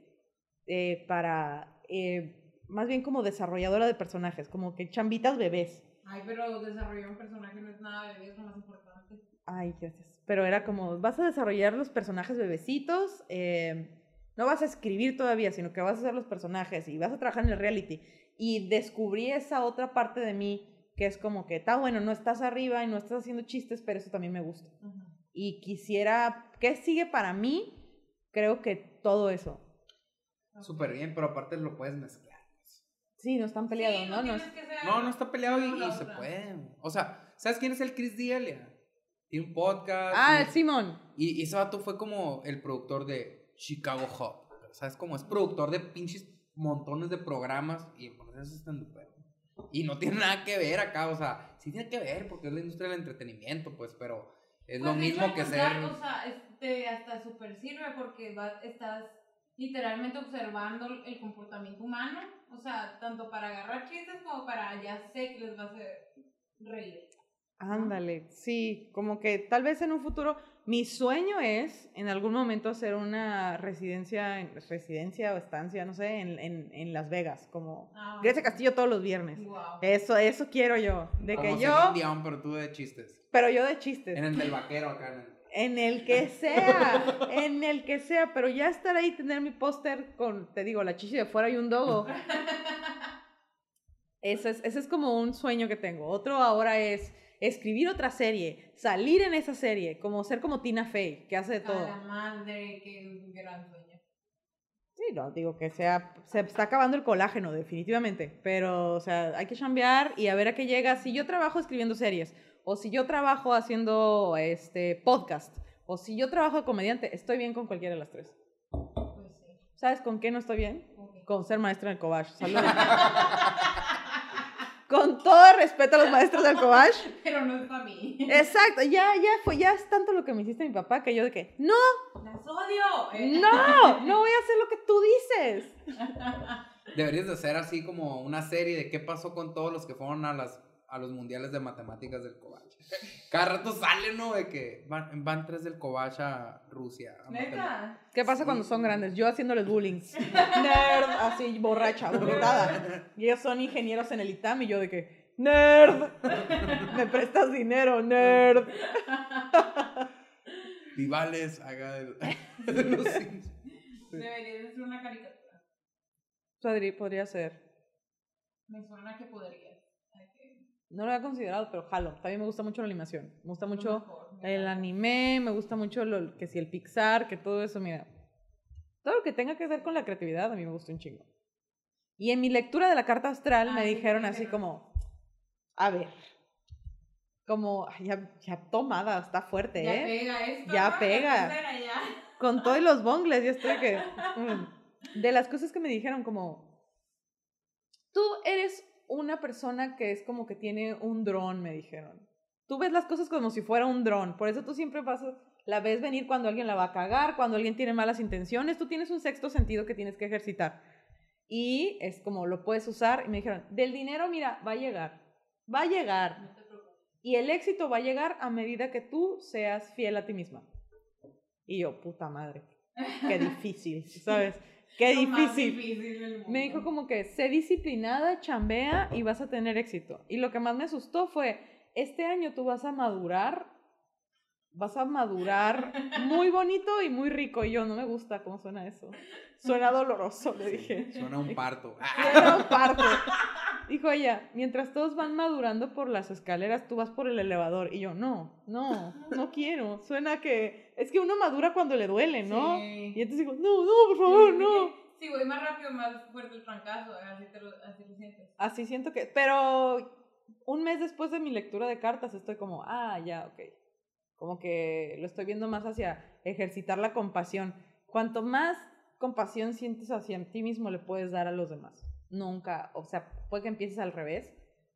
eh, para, eh, más bien como desarrolladora de personajes, como que chambitas bebés. Ay, pero desarrollar un personaje no es nada, bebé, es lo más importante. Ay, gracias. Pero era como, vas a desarrollar los personajes bebecitos, eh, no vas a escribir todavía, sino que vas a hacer los personajes y vas a trabajar en el reality. Y descubrí esa otra parte de mí que es como que, está bueno, no estás arriba y no estás haciendo chistes, pero eso también me gusta. Y quisiera, ¿qué sigue para mí? Creo que todo eso. Súper bien, pero aparte lo puedes mezclar. Sí, no están peleados, Sí, ¿no? No es- No, no está peleado y, y se puede. O sea, ¿sabes quién es el Chris D'Elia? Tiene un podcast. Ah, y- el Simón. Y, y ese vato fue como el productor de Chicago Hub. ¿Sabes? Como es productor de pinches montones de programas y por eso es estandupero. Y no tiene nada que ver acá, o sea, sí tiene que ver porque es la industria del entretenimiento, pues, pero es lo Pues, hecho, mismo que ser. O sea, este, hasta súper sirve porque va- estás literalmente observando el comportamiento humano. O sea, tanto para agarrar chistes como para ya sé que les va a hacer reír. Ándale, sí, como que tal vez en un futuro, mi sueño es en algún momento hacer una residencia, en- residencia o estancia, no sé, en, en, en Las Vegas, como Ah, Grecia Castillo todos los viernes. Wow. Eso, eso quiero yo, de que como yo, Celine Dion, pero tú de chistes. pero yo de chistes, En el del vaquero acá. En el- en el que sea, en el que sea, pero ya estar ahí, tener mi póster con, te digo, la chichi de fuera y un dogo. *laughs* Ese es, ese es como un sueño que tengo. Otro ahora es escribir otra serie, salir en esa serie, como ser como Tina Fey, que hace de A todo. la madre, qué gran sueño. Sí, no, digo que sea, se está acabando el colágeno, definitivamente. Pero, o sea, hay que chambear y a ver a qué llega. Si yo trabajo escribiendo series, o si yo trabajo haciendo este podcast, o si yo trabajo de comediante, estoy bien con cualquiera de las tres. Pues sí. ¿Sabes con qué no estoy bien? Con ser maestra en el Cobach. Saludos. Con todo respeto a los maestros del Cobach. *laughs* Pero no es para mí. Exacto, ya, ya fue, ya es tanto lo que me hiciste mi papá que yo de que, no, Las odio. eh. no, *laughs* no voy a hacer lo que tú dices. *laughs* Deberías de hacer así como una serie de qué pasó con todos los que fueron a las a los mundiales de matemáticas del Cobach. Cada rato sale, ¿no? De que van, van tres del Cobach a Rusia. a. Neta. ¿Qué pasa cuando son grandes? Yo haciéndoles bullying. *laughs* Nerd, así, borracha, brotada. Y ellos son ingenieros en el ITAM y yo de que, nerd, me prestas dinero, nerd. *laughs* Vivales, haga el- de los *laughs* Sims. Debería de ser una caricatura. Podría, podría ser. Me suena que podría. No lo había considerado, pero jalo. También me gusta mucho la animación. Me gusta mucho mejor, el anime, me gusta mucho lo, que si el Pixar, que todo eso, mira. Todo lo que tenga que ver con la creatividad a mí me gusta un chingo. Y en mi lectura de la carta astral Ah, me sí, dijeron sí, así sí. como, a ver, como, ya, ya tomada, está fuerte, Ya ¿eh? pega esto. Ya pega. ya. con todos los *laughs* bongles, ya estoy que... mm. De las cosas que me dijeron como, tú eres una persona que es como que tiene un dron, me dijeron. Tú ves las cosas como si fuera un dron, por eso tú siempre vas a- la ves venir cuando alguien la va a cagar, cuando alguien tiene malas intenciones, tú tienes un sexto sentido que tienes que ejercitar. Y es como lo puedes usar. Y me dijeron, del dinero, mira, va a llegar, va a llegar. No te preocupes. Y el éxito va a llegar a medida que tú seas fiel a ti misma. Y yo, puta madre, qué *laughs* difícil, ¿sabes? Qué Lo más difícil. difícil del mundo. Me dijo como que sé disciplinada, chambea y vas a tener éxito. Y lo que más me asustó fue, este año tú vas a madurar, vas a madurar *laughs* muy bonito y muy rico. Y yo, no me gusta cómo suena eso. Suena *laughs* doloroso, le dije. Suena un *laughs* parto. Suena un parto. Dijo ella, mientras todos van madurando por las escaleras, tú vas por el elevador. Y yo, no, no, no *laughs* quiero. Suena que, es que uno madura cuando le duele, ¿no? Sí. Y entonces digo, no, no, por favor, Sí, no. Si voy más rápido, más fuerte el trancazo. Así, te lo, así lo sientes. Así siento que, pero un mes después de mi lectura de cartas estoy como, ah, ya, ok. Como que lo estoy viendo más hacia ejercitar la compasión. Cuanto más compasión sientes hacia ti mismo, le puedes dar a los demás. Nunca, o sea, puede que empieces al revés,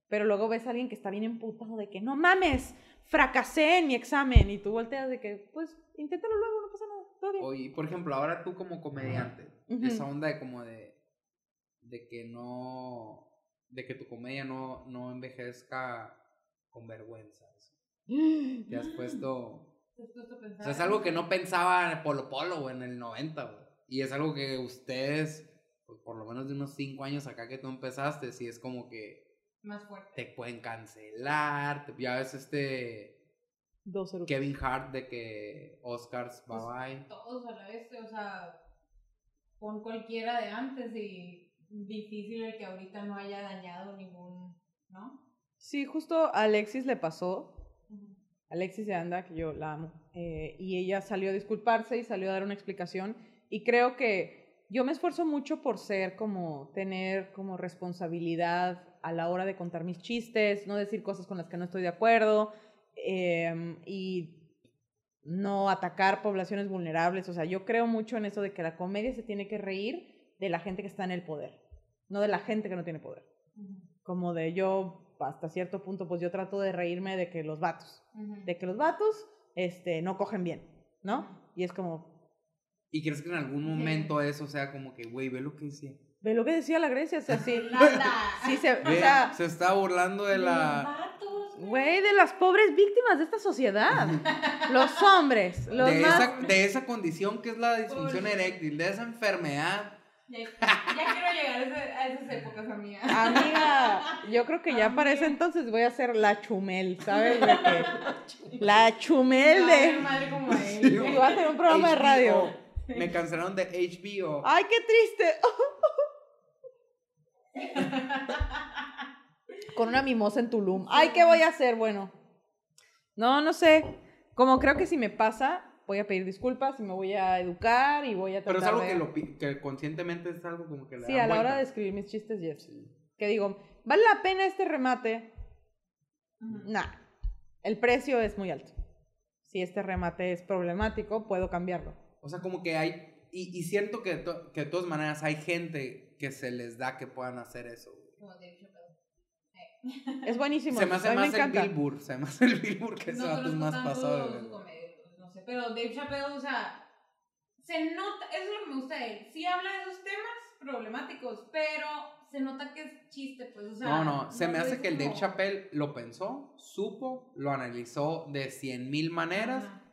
pero luego ves a alguien que está bien emputado de que, no mames, fracasé en mi examen, y tú volteas de que, pues, inténtalo luego, no pasa nada, todo bien. Oye, por ejemplo, ahora tú como comediante, esa onda de como de, de que no, de que tu comedia no, no envejezca con vergüenza. Te has puesto, ¿Te has puesto a pensar? o sea, es algo que no pensaba en Polo Polo, güey, en el 90, güey. Y es algo que ustedes, pues, por lo menos de unos 5 años acá que tú empezaste, sí es como que Más fuerte. te pueden cancelar, te- ya ves este Dos. Kevin Hart de que Oscars, bye Pues, bye. Todos a la vez, o sea, con cualquiera de antes y difícil el que ahorita no haya dañado ningún, ¿no? Sí, justo a Alexis le pasó, Alexis de Anda, que yo la amo, eh, y ella salió a disculparse y salió a dar una explicación. Y creo que yo me esfuerzo mucho por ser como, tener como responsabilidad a la hora de contar mis chistes, no decir cosas con las que no estoy de acuerdo em, y no atacar poblaciones vulnerables. O sea, yo creo mucho en eso de que la comedia se tiene que reír de la gente que está en el poder, no de la gente que no tiene poder como de yo, hasta cierto punto, pues yo trato de reírme de que los vatos, de que los vatos este, no cogen bien, ¿no? Y es como, ¿Y crees que en algún Sí. momento eso sea como que, güey, ve lo que decía? ve lo que decía la Grecia, o sea, sí, *laughs* Nada. sí se, o Ve, sea, se está burlando de la... Güey. güey, de las pobres víctimas de esta sociedad, *laughs* los hombres, los De más... esa, de esa condición que es la disfunción eréctil, de esa enfermedad. Ya, ya quiero llegar a, ese- a esas épocas, amiga. Amiga, yo creo que ya para ese entonces voy a ser la chumel, ¿sabes? *laughs* La chumel No, de... madre como él. Sí, Y va a tener un programa de radio. Me *laughs* cancelaron de HBO. ¡Ay, qué triste! Con una mimosa en Tulum. ¡Ay, qué voy a hacer! Bueno. No, no sé. Como creo que si me pasa, voy a pedir disculpas y me voy a educar y voy a Pero tratar es algo de... que, lo, que conscientemente es algo como que le Sí, a la hora de escribir mis chistes, yes. Que digo, ¿vale la pena este remate? Nah. El precio es muy alto. Si este remate es problemático, puedo cambiarlo. O sea, como que hay... Y, y siento que, de to- que de todas maneras hay gente que se les da que puedan hacer eso. Como Dave Chappelle. Es buenísimo. Se me hace más me el encanta. Bill Burr. Se me hace el Bill Burr que no vato es conozco más pasado no sé. Pero Dave Chappelle, o sea, se nota, eso es lo que me gusta de él. Sí habla de esos temas problemáticos, pero se nota que es chiste, pues, o sea. No, no, se me lo hace que el Dave Chappelle lo pensó, supo, lo analizó de cien mil maneras Ajá.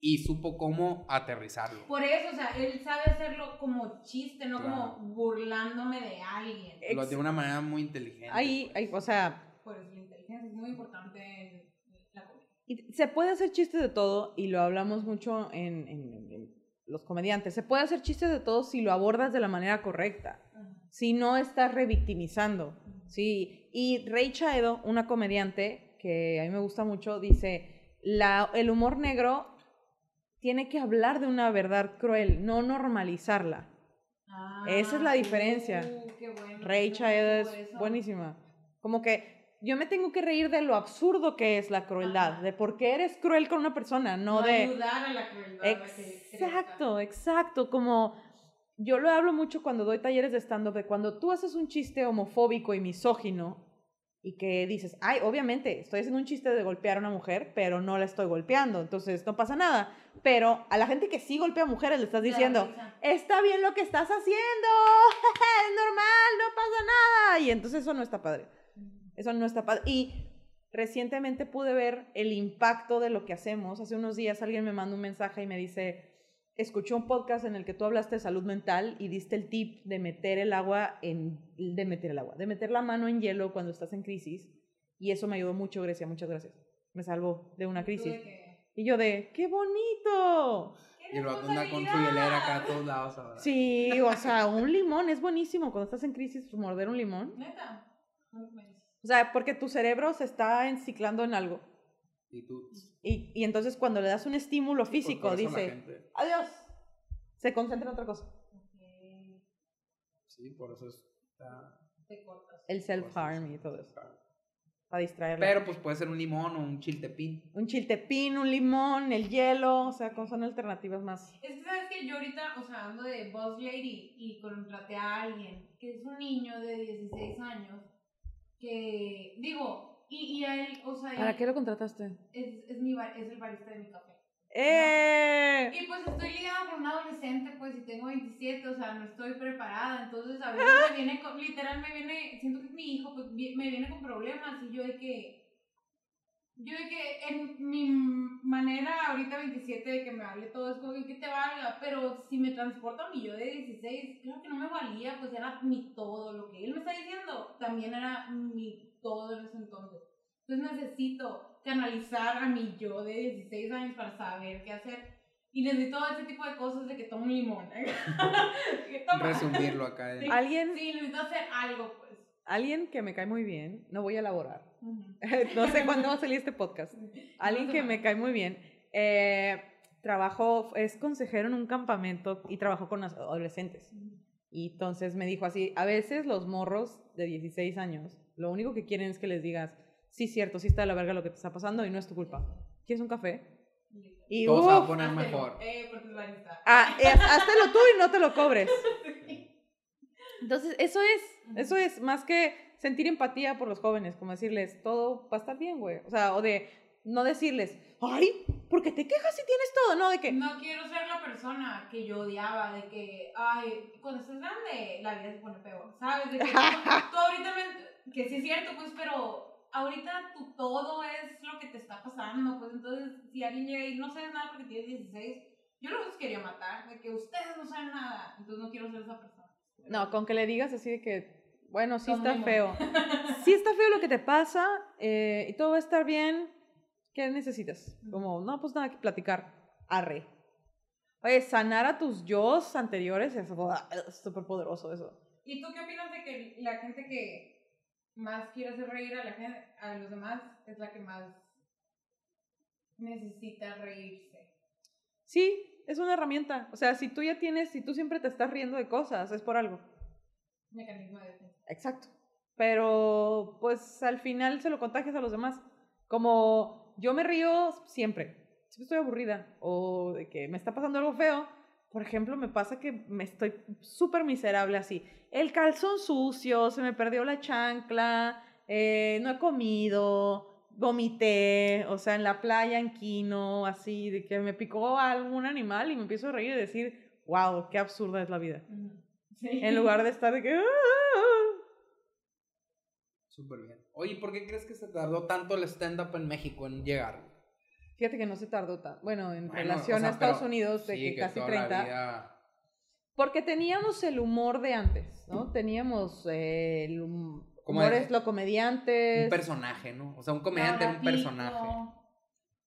Y supo cómo aterrizarlo. Por eso, o sea, él sabe hacerlo como chiste, no Claro. como burlándome de alguien. Lo de una manera muy inteligente. Ahí, ahí, o sea, Por eso la inteligencia es muy importante en la comedia. Y se puede hacer chistes de todo, y lo hablamos mucho en, en- en- en los comediantes. Se puede hacer chistes de todo si lo abordas de la manera correcta, si no estás revictimizando. Sí. Y Ray Chaedo, una comediante que a mí me gusta mucho, dice: la, el humor negro tiene que hablar de una verdad cruel, no normalizarla. Ah, Esa es la diferencia. uh, qué bueno. No es buenísima. Como que yo me tengo que reír de lo absurdo que es la crueldad, Ajá. de por qué eres cruel con una persona, no, de... ayudar a la crueldad. Exacto, exacto, como yo lo hablo mucho cuando doy talleres de stand-up, de cuando tú haces un chiste homofóbico y misógino y que dices, ay, obviamente, estoy haciendo un chiste de golpear a una mujer, pero no la estoy golpeando, entonces no pasa nada. Pero a la gente que sí golpea a mujeres le estás diciendo, está bien lo que estás haciendo, *laughs* es normal, no pasa nada. Y entonces eso no está padre. Eso no está padre. Y recientemente pude ver el impacto de lo que hacemos. Hace unos días alguien me mandó un mensaje y me dice, escuché un podcast en el que tú hablaste de salud mental y diste el tip de meter el agua en, de meter el agua, de meter la mano en hielo cuando estás en crisis. Y eso me ayudó mucho, Grecia, muchas gracias. Me salvó de una crisis. Y yo de, ¡qué bonito! ¡qué Y vato anda con su hielera acá a todos lados ahora. Sí, o sea, un limón es buenísimo cuando estás en crisis, pues, morder un limón. Neta. O sea, porque tu cerebro se está enciclando en algo. Y tú. Y, y entonces cuando le das un estímulo pues, físico, dice, adiós. Se concentra en otra cosa. Sí, por eso está. El self-harm y todo eso. Para distraerla. Pero pues puede ser un limón o un chiltepín. un chiltepín, un limón, el hielo, o sea, son alternativas más. Es que sabes que yo ahorita, o sea, ando de boss lady y contraté a alguien que es un niño de 16 años que, digo, y, y a él, o sea, ¿Para él qué lo contrataste? es, es, mi, bar- es el barista de mi café. ¡Eh! Y pues estoy ligada con un adolescente, pues, y tengo 27, o sea, no estoy preparada, entonces a veces me viene, con- literal me viene, siento que es mi hijo, pues me viene con problemas y yo de que, yo de que en mi manera ahorita 27 de que me hable todo es como que, te valga, pero si me transporta a mi yo de 16, claro que no me valía, pues era mi todo, lo que él me está diciendo también era mi todo en ese entonces. Entonces necesito canalizar a mi yo de 16 años para saber qué hacer. Y necesito ese tipo de cosas de que tomo un limón. *laughs* Toma. Resumirlo acá. en- Sí. Alguien, Sí, necesito hacer algo, pues. alguien que me cae muy bien, no voy a elaborar. Ujú. *laughs* no sé cuándo va a salir este podcast. Alguien No que me cae muy bien. Eh, trabajó, es consejero en un campamento y trabajó con adolescentes. Y entonces me dijo así, a veces los morros de 16 años, lo único que quieren es que les digas, sí, cierto, sí está de la verga lo que te está pasando y no es tu culpa. ¿Quieres un café? Y Todo se va a uf, poner mejor. Eh, porque es barista. ah, es- háztelo tú y no te lo cobres. *laughs* Entonces, eso es, eso es, más que sentir empatía por los jóvenes, como decirles, todo va a estar bien, güey. O sea, o de no decirles, ay, ¿por qué te quejas si tienes todo? No, de que, No quiero ser la persona que yo odiaba, de que, ay, cuando estés grande, la vida se pone peor, ¿sabes? De que tú, *laughs* tú ahorita, me- que sí es cierto, pues, pero ahorita tu todo es lo que te está pasando, pues, entonces, si alguien llega y no sabes nada porque tienes 16, yo los quería matar, de que ustedes no saben nada, entonces no quiero ser esa persona. no, con que le digas así de que, bueno, sí está feo. *laughs* Sí está feo lo que te pasa eh, y todo va a estar bien. ¿Qué necesitas? Como, no, pues nada que platicar. Arre. Oye, sanar a tus yo's anteriores es súper poderoso eso. ¿Y tú qué opinas de que la gente que más quiere hacer reír a la gente, a los demás, es la que más necesita reírse? Sí, es una herramienta. O sea, si tú ya tienes, si tú siempre te estás riendo de cosas, es por algo. Mecanismo de defensa. Exacto. Pero, pues al final se lo contagias a los demás. Como yo me río siempre. Siempre estoy aburrida. O de que me está pasando algo feo. Por ejemplo, me pasa que me estoy súper miserable así. El calzón sucio, se me perdió la chancla, eh, no he comido, vomité, o sea, en la playa, en Quino, así, de que me picó algún animal y me empiezo a reír y decir, wow, qué absurda es la vida. Sí. En lugar de estar de que... Súper bien. Oye, ¿por qué crees que se tardó tanto el stand-up en México en llegar? Fíjate que no se tardó tan. Bueno, en Bueno, relación o sea, a Estados pero Unidos, de sí, que, casi toda la 30. vida- Porque teníamos el humor de antes, ¿no? Teníamos eh, el hum- Como lo comediantes. Un personaje, ¿no? O sea, un comediante era un personaje.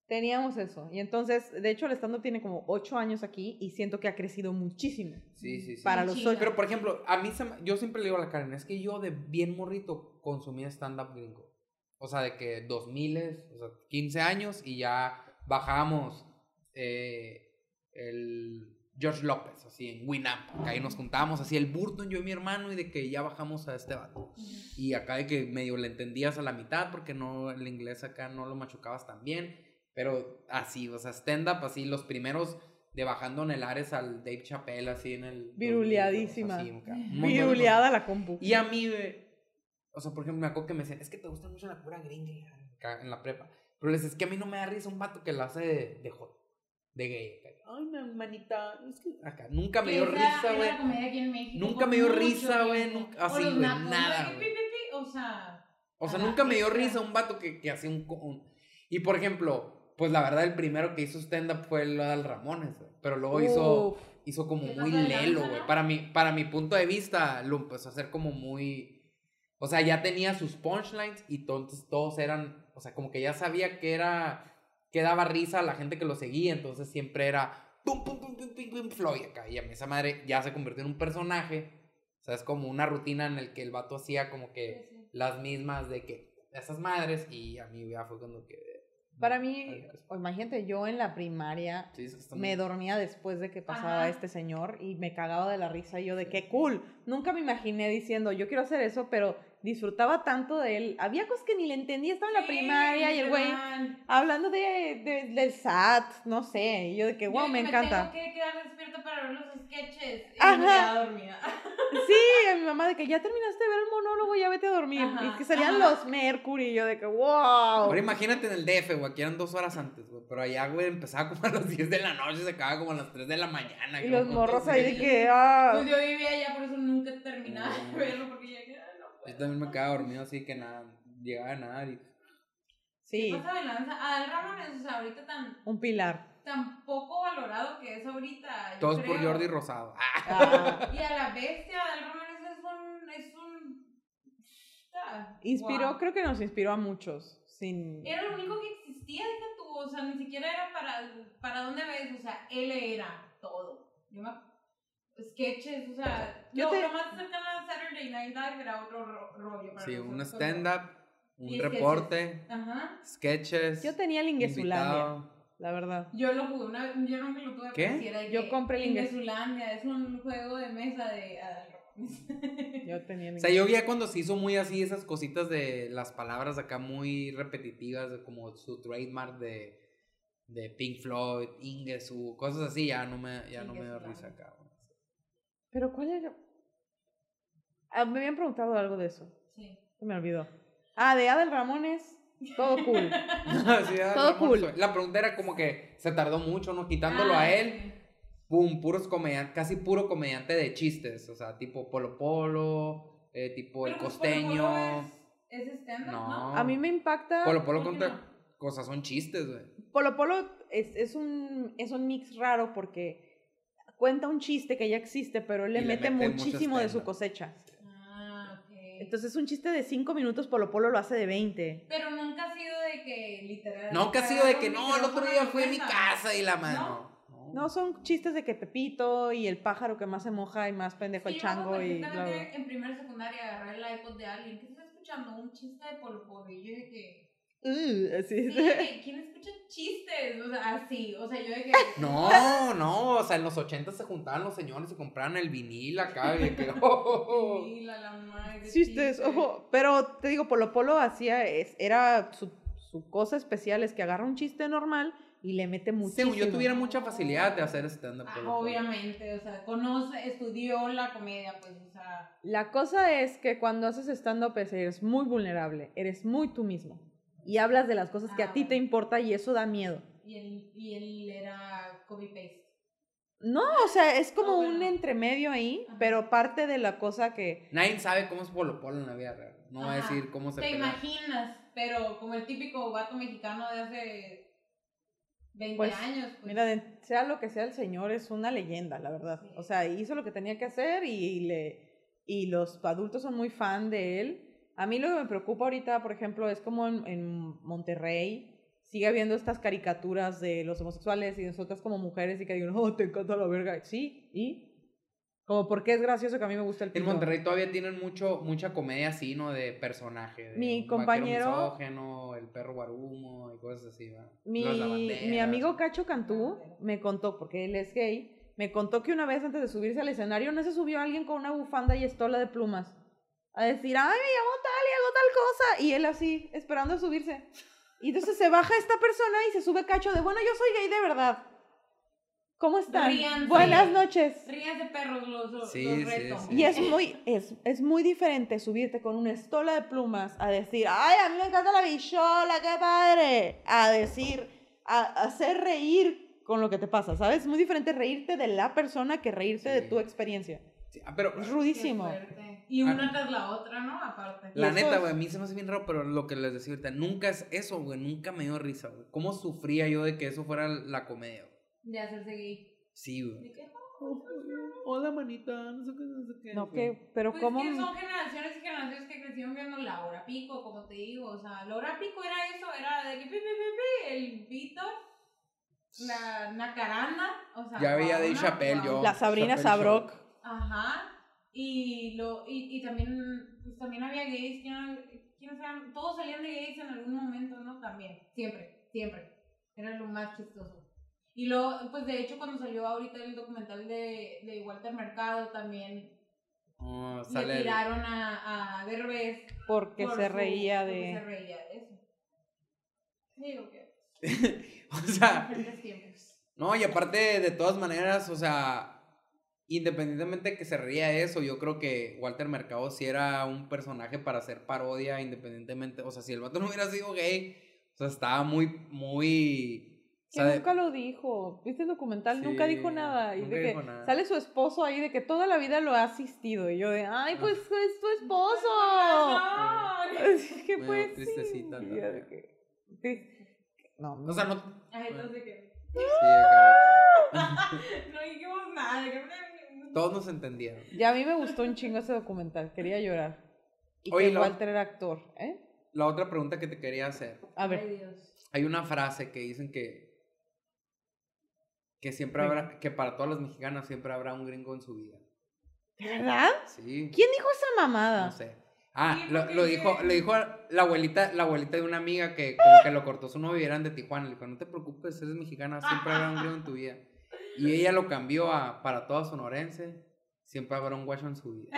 Teníamos eso. Y entonces, de hecho, el stand-up tiene como ocho años aquí y siento que ha crecido muchísimo. Sí, sí, sí. Para los ocho. Pero, por ejemplo, a mí yo siempre le digo a la Karen, es que yo de bien morrito consumía stand-up gringo. O sea, de que 2000, o sea, 15 años y ya bajamos eh, el, George López, así en Winamp. Acá ahí nos juntábamos así el Burton, yo y mi hermano, y de que ya bajamos a este vato. Y acá de que medio le entendías a la mitad porque no el inglés acá no lo machucabas tan bien. Pero así, o sea, stand-up, así los primeros de bajando en el Ares al Dave Chappelle, así en el. Viruleadísima. así. Viruleada la compu. Y a mí, güey, o sea, por ejemplo, me acuerdo que me decían, es que te gusta mucho la pura gringa en la prepa. Pero les es que a mí no me da risa un vato que la hace de, de hot, de gay. Ay, ma- manita, es que acá nunca me dio Esa risa, güey. Nunca me dio risa, güey, así, güey, nada, O sea. O sea, nunca me dio risa un vato que, que hacía un- Y por ejemplo, pues la verdad, el primero que hizo stand-up fue el Adal Ramones, güey. Pero luego hizo, Uf. hizo como muy lelo, güey. Para mi, para mi punto de vista, lo empezó a hacer como muy. O sea, ya tenía sus punchlines y entonces todos eran. O sea, como que ya sabía que era. que daba risa a la gente que lo seguía. Entonces siempre era. Pum, pum, pum, pum, pum, pum, Floyd acá. Y a mí esa madre ya se convirtió en un personaje. O sea, es como una rutina en el que el vato hacía como que Sí, sí. las mismas de que esas madres y a mí ya fue cuando que Para mí, o imagínate, yo en la primaria Sí, me dormía después de que pasaba Ajá. este señor y me cagaba de la risa y yo de qué cool. Nunca me imaginé diciendo, yo quiero hacer eso, pero disfrutaba tanto de él. Había cosas que ni le entendía, estaba en la Sí, primaria y el güey hablando de, de- del SAT, no sé, y yo de que, wow, Yo me que encanta. tengo que quedar despierta para ver los sketches. Y Ajá. me dormida. *laughs* Sí, a mi mamá de que ya terminaste de ver el monólogo, ya vete a dormir. Ajá, Y que salían ajá. los Mercury y yo de que, wow. Ahora imagínate en el DF, güey, aquí eran dos horas antes, güey. Pero allá, güey, empezaba como a las *laughs* 10 de la noche, se acababa como a las 3 de la mañana. Y los morros ahí de que, ah. Pues yo vivía allá, por eso nunca terminaba de verlo, porque ya que, ah, no Yo también me quedaba dormido, así que nada, llegaba a nadar y... Sí, ¿Qué pasa de lanza? Adal Ramones, o sea, ahorita tan, un pilar. tan poco valorado que es ahorita. Todos por. Jordi Rosado. Ah, Ah, Y a la bestia, Adal Ramones es un. Es un. Ah, inspiró, wow. creo que nos inspiró a muchos. Sin. Era lo único que existía, deja tú, o sea, ni siquiera era para, para dónde ves, o sea, él era todo. Yo me, sketches, o sea, Yo lo, te- lo más cercano a Saturday Night Live era otro ro- rollo. Para sí, un stand-up, un sketches. reporte, Ajá. sketches. Yo tenía el Ingesulandia, la verdad. Yo lo jugué una yo nunca lo tuve ¿Qué? Yo que compré el Inges- Ingesulandia, es un juego de mesa de Adal. *laughs* Yo tenía el O sea, yo ya cuando se hizo muy así esas cositas de las palabras acá muy repetitivas, como su trademark de, de Pink Floyd, Ingesu, cosas así, ya no me, ya no me dio risa acá. Pero ¿cuál era? Ah, me habían preguntado algo de eso. Sí. Se me olvidó. Ah, de Adel Ramones, todo cool. *laughs* *laughs* Sí, ah, Todo Ramón cool. La pregunta era como que se tardó mucho, ¿no? Quitándolo Ah, a él, sí. pum, puros comediantes, casi puro comediante de chistes, o sea, tipo Polo Polo, eh, tipo El Pero pues Polo Polo Costeño. Es, es No. ¿no? A mí me impacta. Polo Polo ¿por qué contra no? cosas, son chistes, güey. Polo Polo es, es, un, es un mix raro porque cuenta un chiste que ya existe, pero él le, Y le mete, mete muchísimo de su cosecha. Ah, ok. Entonces un chiste de 5 minutos, Polo Polo lo hace de 20. Pero nunca ha sido de que literal. Nunca ha sido de que no, el otro día y fui a mi casa y la mano. ¿No? No, son chistes de que Pepito y el pájaro que más se moja y más pendejo Sí, el chango y bla. En primera secundaria agarré el iPod de alguien que está escuchando un chiste de Polo Polo y yo de que. Uh, así Sí, de ¿quién escucha chistes? O sea, así. O sea, yo de que. *laughs* No, no, o sea, en los 80 se juntaban los señores y compraban el vinil acá y que, *laughs* oh, oh, oh. Sí, la, madre Chistes, ojo. Pero te digo, Polo Polo hacía, es, era su, su cosa especial, es que agarra un chiste normal y le mete muchísimo. Según yo tuviera mucha facilidad de hacer stand-up. Ah, obviamente, o sea, conoce, estudió la comedia, pues, o sea. La cosa es que cuando haces stand-up es- eres muy vulnerable, eres muy tú mismo. Y hablas de las cosas que Ah, a ti te bueno. importa y eso da miedo. Y él, y él era copy-paste. No, o sea, es como Ah, un entremedio ahí, Ajá. pero parte de la cosa que... Nadie sabe cómo es Polo Polo en la vida real. No voy a decir cómo se Te pelea. imaginas, pero como el típico vato mexicano de hace 20 Pues, años. Pues, Mira, sea lo que sea el señor, es una leyenda, la verdad. Sí. O sea, hizo lo que tenía que hacer y, le, y los adultos son muy fan de él. A mí lo que me preocupa ahorita, por ejemplo, es como en, en Monterrey sigue habiendo estas caricaturas de los homosexuales y nosotras como mujeres y que digan, *laughs* oh, te encanta la verga. Sí, ¿y? Como, ¿por qué es gracioso que a mí me gusta el En pito? Monterrey todavía tienen mucho, mucha comedia así, ¿no? De personaje. de Mi compañero- misógeno, el perro guarumo y cosas así, ¿verdad? Mi, mi amigo Cacho Cantú me contó, porque él es gay, me contó que una vez antes de subirse al escenario no se subió alguien con una bufanda y estola de plumas a decir, ay, me llamo tal y hago tal cosa. Y él así, esperando a subirse. Y entonces se baja esta persona y se sube cacho de, bueno, yo soy gay de verdad. ¿Cómo están? Ríanse. Buenas noches. Rías de perros los, los, Sí, los sí. Y es muy, es, es muy diferente subirte con una estola de plumas a decir, ay, a mí me encanta la bichola, qué padre. A decir, a, a hacer reír con lo que te pasa, ¿sabes? Es muy diferente reírte de la persona que reírte de tu experiencia. Sí, ah, pero Es Qué rudísimo. fuerte. Y una tras la otra, ¿no? Aparte. la neta, güey, a mí se me hace bien raro, pero lo que les decía ahorita, nunca es eso, güey, nunca me dio risa, güey. ¿Cómo sufría yo de que eso fuera la comedia? güey? De hacerse gay. Sí, güey. ¿De qué? Hola, manita, no sé qué, no sé qué. No, que, pero Pues ¿cómo? que son generaciones y generaciones que crecieron viendo la hora pico, como te digo. O sea, la hora pico era eso, era de que pi, pi, pi, pi, el Víctor, la Nacaranda, o sea. Ya veía Paola, Chappelle yo. La Sabrina Sabrok. Ajá. Y, lo, y, y también, pues, también había gays, ¿quién- quiénes eran? Todos salían de gays en algún momento, ¿no? También, siempre, siempre. Era lo más chistoso. Y luego, pues de hecho, cuando salió ahorita el documental de, de Walter Mercado, también Oh, le sale el- tiraron a, a Derbez Porque por se su- reía porque se de... reía de eso. Digo *laughs* que o sea, diferentes tiempos. no, y aparte, de todas maneras, o sea, independientemente de que se reía de eso, yo creo que Walter Mercado sí era un personaje para hacer parodia, independientemente, o sea, si el vato no hubiera sido gay, o sea, estaba muy, muy... o Que sea, nunca lo dijo. ¿Viste el documental? nunca dijo nada. Y nunca de que nada. sale su esposo ahí de que toda la vida lo ha asistido. Y yo de, ay, pues es tu esposo. ¡No! *laughs* Que Medio pues tristecita sí. de que- sí. No, o sea, no... Ay, entonces que. Sí, *laughs* acá- No dijimos nada. que- Todos nos entendieron. ya a mí me gustó un chingo ese documental. Quería llorar. Y Oye, que lo- Walter era actor, ¿eh? La otra pregunta que te quería hacer. A Ay, ver, Dios. Hay una frase que dicen que que siempre habrá que para todas las mexicanas siempre habrá un gringo en su vida. ¿de verdad? Sí. ¿Quién dijo esa mamada? No sé. Ah, lo, dijo, le dijo a la abuelita, la abuelita de una amiga que como que lo cortó su novio y eran de Tijuana. Le dijo, no te preocupes, eres mexicana, siempre habrá un gringo en tu vida. Y ella lo cambió a para toda sonorense, siempre habrá un guacho en su vida.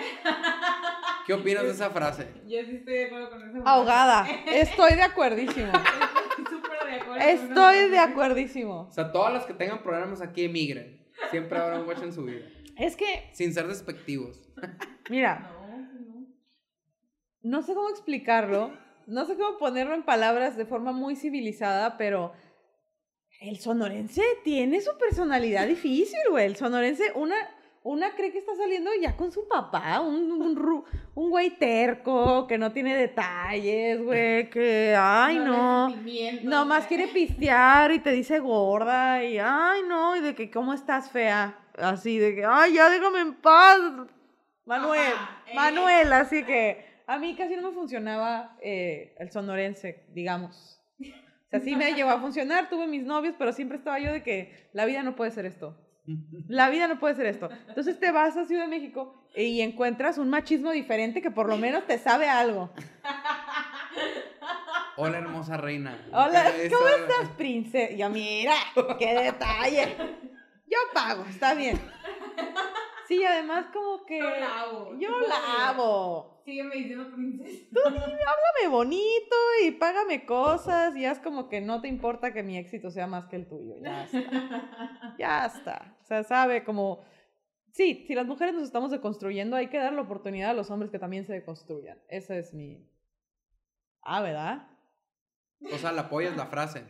¿Qué opinas de esa frase? Yo sí estoy de acuerdo con eso. Ahogada. *laughs* Estoy de acuerdísimo. Estoy súper de acuerdo. con Estoy de acuerdísimo. O sea, todas las que tengan programas aquí emigren. Siempre habrá un guacho en su vida. Es que, Sin ser despectivos. mira, No, no. no sé cómo explicarlo, no sé cómo ponerlo en palabras de forma muy civilizada, pero el sonorense tiene su personalidad difícil, güey. El sonorense, una, una cree que está saliendo ya con su papá, un, un, un güey terco, que no tiene detalles, güey, que, ay, no. sentimientos, Nomás quiere pistear y te dice gorda y, ay, no, y de que, ¿cómo estás fea? Así, de que, ay, ya déjame en paz. Manuel, Ajá, ¿eh? Manuel, así que a mí casi no me funcionaba eh, el sonorense, digamos. O sea, sí me llegó a funcionar, tuve mis novios, pero siempre estaba yo de que la vida no puede ser esto. *laughs* La vida no puede ser esto. Entonces te vas a Ciudad de México y encuentras un machismo diferente que por lo menos te sabe algo. Hola, hermosa reina. Hola, ¿cómo estás, princesa? Yo, mira, qué detalle. Yo pago, está bien. Sí, además como que... Yo la hago. Yo la hago. Sígueme diciendo princesa. Háblame bonito y págame cosas y haz como que no te importa que mi éxito sea más que el tuyo. Ya está. Ya está. O sea, sabe como... Sí, si las mujeres nos estamos deconstruyendo, hay que dar la oportunidad a los hombres que también se deconstruyan. Esa es mi... Ah, ¿verdad? O sea, la apoyas la frase.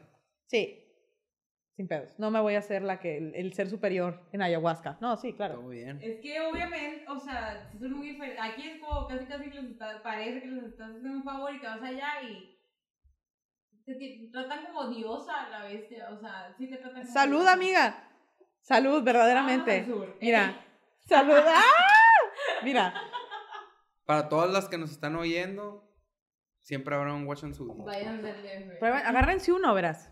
Sí. Sin pedos. No me voy a hacer la que el, el ser superior en ayahuasca. No, sí, claro. muy bien. Es que obviamente, o sea, son muy diferentes. Aquí es como casi casi les está- parece que les estás haciendo un favor y te vas allá y te, ti- tratan como diosa a la bestia. O sea, sí te tratan como Salud, diosa. amiga. Salud, verdaderamente. Sur. Mira. *laughs* Salud. ¡Ah! Mira. Para todas las que nos están oyendo, siempre habrá un del DF. Prueben- agárrense uno, verás.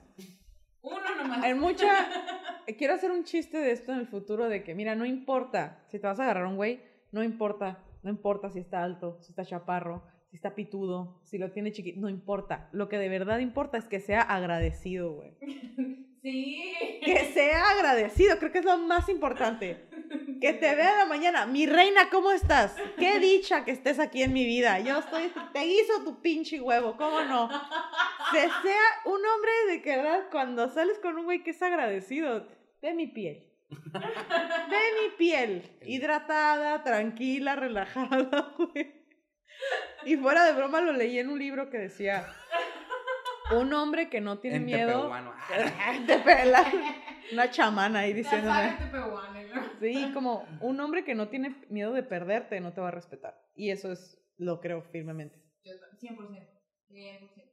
Nomás. En mucha. *laughs* Quiero hacer un chiste de esto en el futuro de que, mira, no importa. Si te vas a agarrar un güey, no importa. No importa si está alto, si está chaparro, si está pitudo, si lo tiene chiquito. No importa. Lo que de verdad importa es que sea agradecido, güey. *laughs* Sí. Que sea agradecido, creo que es lo más importante. Que te vea en la mañana. Mi reina, ¿cómo estás? Qué *laughs* dicha que estés aquí en mi vida. Yo estoy, te hizo tu pinche huevo, ¿cómo no? Que sea un hombre de que verdad, cuando sales con un güey que es agradecido, ve mi piel. Ve mi piel. *laughs* Hidratada, tranquila, relajada, *laughs* güey. Y fuera de broma lo leí en un libro que decía, un hombre que no tiene En miedo... Te. Una chamana ahí diciéndome. Sí, *laughs* como un hombre que no tiene miedo de perderte no te va a respetar. Y eso es, lo creo firmemente. Yo también, 100%. 100%.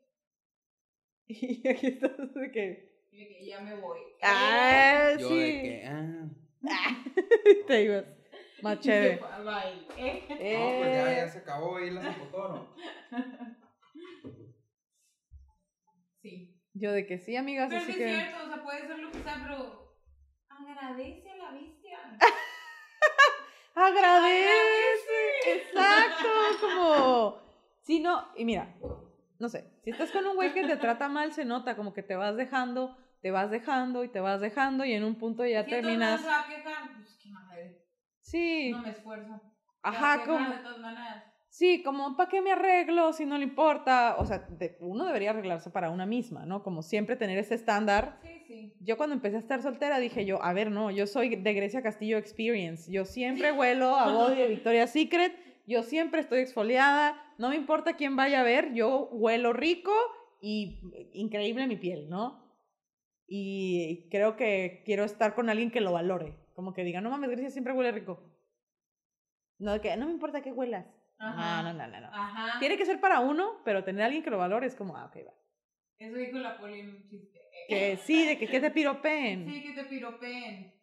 Y aquí estás de que. Y de que ya me voy. ¡Ah, Yo sí! de que, ah. *laughs* Te ibas. Más *laughs* chévere. fue, bye. Eh. No, pues ya, ya Eh, se acabó ahí la zapotoro. Sí. Yo de que sí, amigas, Pero así sí es que. cierto, o sea, puede ser lo que sea, pero agradece a la bestia. *laughs* Agradece. Exacto. Como. Si no. Y mira, no sé. Si estás con un güey que te trata mal, se nota como que te vas dejando, te vas dejando y te vas dejando y en un punto ya Si terminas. va a pues qué madre. Sí. No me esfuerzo. Ajá, como. De todas maneras. Sí, como, ¿para qué me arreglo si no le importa? O sea, de- uno debería arreglarse para una misma, ¿no? Como siempre tener ese estándar. Sí, sí. Yo cuando empecé a estar soltera dije yo, a ver, no, yo soy de Grecia Castillo Experience. Yo siempre huelo a *laughs* body de Victoria's Secret. Yo siempre estoy exfoliada. No me importa quién vaya a ver. Yo huelo rico y increíble mi piel, ¿no? Y creo que quiero estar con alguien que lo valore. Como que diga, no mames, Grecia siempre huele rico. No, que no me importa que huelas. Ajá. No, no, no, no. no. Ajá. Tiene que ser para uno, pero tener a alguien que lo valore es como, ah, ok, va. Eso dijo la poli en un chiste. Que sí, de que, que te piropeen. Sí, que te piropeen.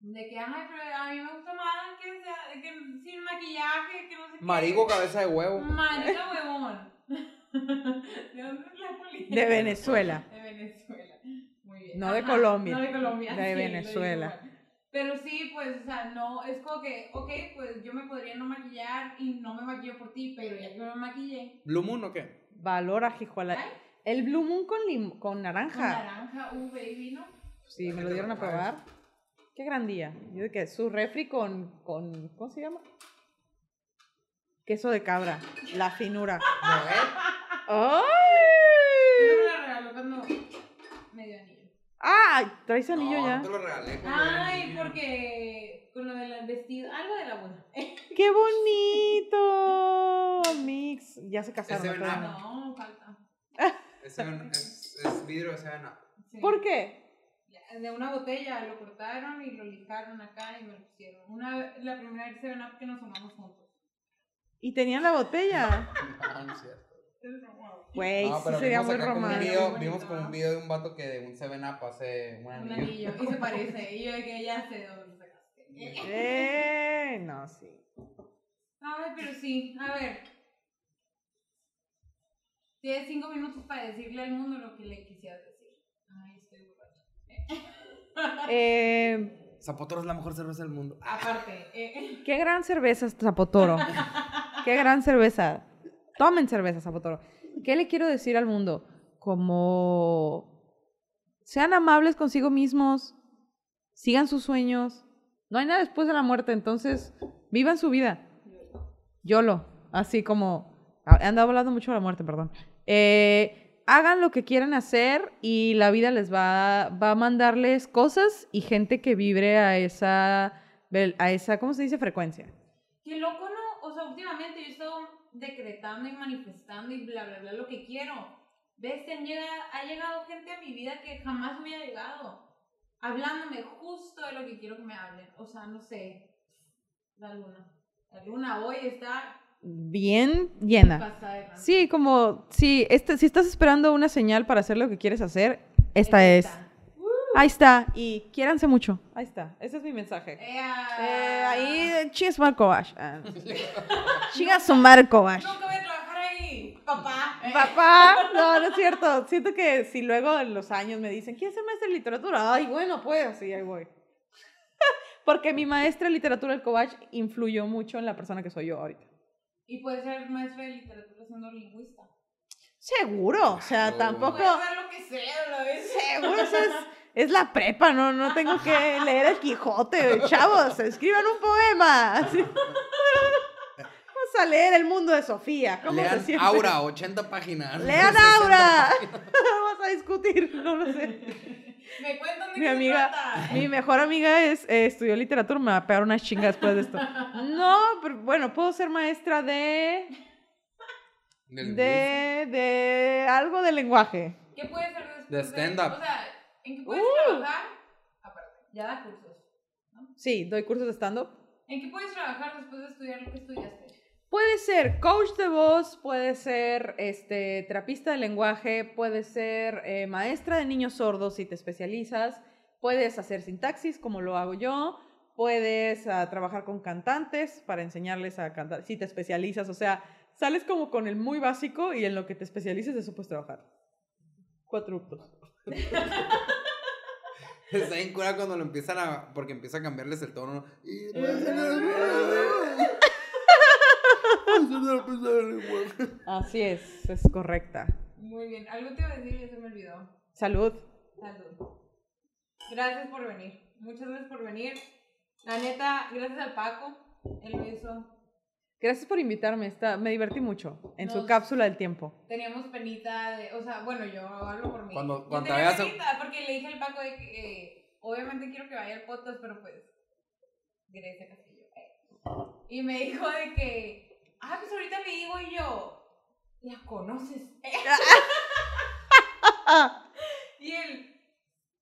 De que, ay, pero a mí me gusta más que, sea, que sin maquillaje, que no sé qué. Marico, cabeza de huevo. Marica huevón. ¿De dónde es la poli? De Venezuela. De Venezuela. Muy bien. No de Colombia. No de Colombia. De sí, Venezuela. Pero sí, pues, o sea, no, es como que, ok, pues yo me podría no maquillar y no me maquillo por ti, pero ya que me maquillé, ¿Blue Moon o qué? Valora, hijuela. El Blue Moon con, lim- con con naranja. naranja, uh, baby, ¿no? Sí, me lo dieron a probar. Qué gran día. Yo de que su refri con, con, ¿cómo se llama? Queso de cabra. La finura. No, *laughs* ¡Ay! me la regaló cuando me dio anillo. ¡Ay! ¿Traes ¿eh? anillo no, ya? no te lo regalé. Ay, porque con lo del vestido, algo de la boda. *laughs* ¡Qué bonito! Mix. Ya se casaron. ¿no? No. No, falta. *laughs* Es, es, es vidrio de Seven Up. Sí. ¿Por qué? De una botella lo cortaron y lo lijaron acá y me lo pusieron. Una, vez- la primera vez Seven Up que nos tomamos juntos. Y tenían la botella. No, no es cierto. Güey, No, sí sería vimos muy acá como un romántico. video, Muy vimos como un video de un vato que de un Seven Up hace un Un anillo. anillo. Y se parece. Y yo de que ya sé de dónde sacaste. Eh, no, sí. Ay, pero sí. A ver. Tienes cinco minutos para decirle al mundo lo que le quisieras decir. Ay, estoy borracha. Eh, Zapotoro es la mejor cerveza del mundo. Aparte, eh, qué gran cerveza es Zapotoro. qué gran cerveza. Tomen cerveza, Zapotoro. ¿Qué le quiero decir al mundo? Como sean amables consigo mismos, sigan sus sueños. No hay nada después de la muerte, entonces vivan su vida. YOLO, así como he andado hablando mucho de la muerte, perdón. Eh, hagan lo que quieran hacer y la vida les va, va a mandarles cosas y gente que vibre a esa, a esa, ¿cómo se dice? Frecuencia. qué loco, ¿no? O sea, últimamente yo he estado decretando y manifestando y bla, bla, bla, lo que quiero. ¿Ves? Llegado- ha llegado gente a mi vida que jamás hubiera llegado. Hablándome justo de lo que quiero que me hablen. O sea, no sé. La luna. La luna hoy está Bien llena. Sí, como, sí, este, si estás esperando una señal para hacer lo que quieres hacer, esta es. esta. Ahí está. Y quiéranse mucho. Ahí está. Ese es mi mensaje. Ea. Eh, ahí, chingas Marco Bash. Ah. Chingas su Marco Bash. Nunca voy a trabajar ahí, papá. Papá, no, no es cierto. Siento que si luego en los años me dicen, ¿quieres ser maestra de literatura? Ay, bueno, pues, sí, ahí voy. *laughs* Porque mi maestra de literatura, el Covach, influyó mucho en la persona que soy yo ahorita. Y puede ser maestra de literatura siendo lingüista. Seguro, o sea, tampoco. Puede ser lo que sea, ¿lo ves? Seguro, o sea, es- Es la prepa, no, no tengo que leer el Quijote. Chavos, escriban un poema. Así. *laughs* A leer El mundo de Sofía. ¿Cómo se Lean siente? Aura, 80 páginas. Lean *laughs* 60 Aura. *laughs* Vamos a discutir, no lo sé. Me cuentan de Mi qué se amiga, trata. mi mejor amiga es, eh, estudió literatura, me va a pegar una chinga después de esto. No, pero bueno, puedo ser maestra de, de, de algo de lenguaje. ¿Qué puede ser después De stand-up. O sea, ¿en qué puedes Uh. trabajar? Aparte, ya da cursos. Sí, doy cursos de stand-up. ¿En qué puedes trabajar después de estudiar lo que estudiaste? Puede ser coach de voz, puede ser este, terapista de lenguaje, puede ser eh, maestra de niños sordos si te especializas, puedes hacer sintaxis como lo hago yo, puedes ah, trabajar con cantantes para enseñarles a cantar si te especializas, o sea, sales como con el muy básico y en lo que te especialices eso puedes trabajar. Cuatro. *laughs* Está bien cura cuando lo empiezan a. Porque empieza a cambiarles el tono. Y- *laughs* Así es, es correcta. Muy bien. Algo te iba a decir y ya se me olvidó. Salud. Salud. Gracias por venir. Muchas gracias por venir. La neta, gracias al Paco. Él me hizo. Gracias por invitarme, está, me divertí mucho en su cápsula del tiempo. Teníamos penita de. O sea, bueno, yo hablo por mí. Cuando- Yo cuando tenía vayas a- penita porque le dije al Paco de que. eh, obviamente quiero que vaya al podcast, pero pues. Grecia Castillo. eh. Y me dijo de que. Ah, pues ahorita le digo y yo. ¿La conoces? *laughs* y él.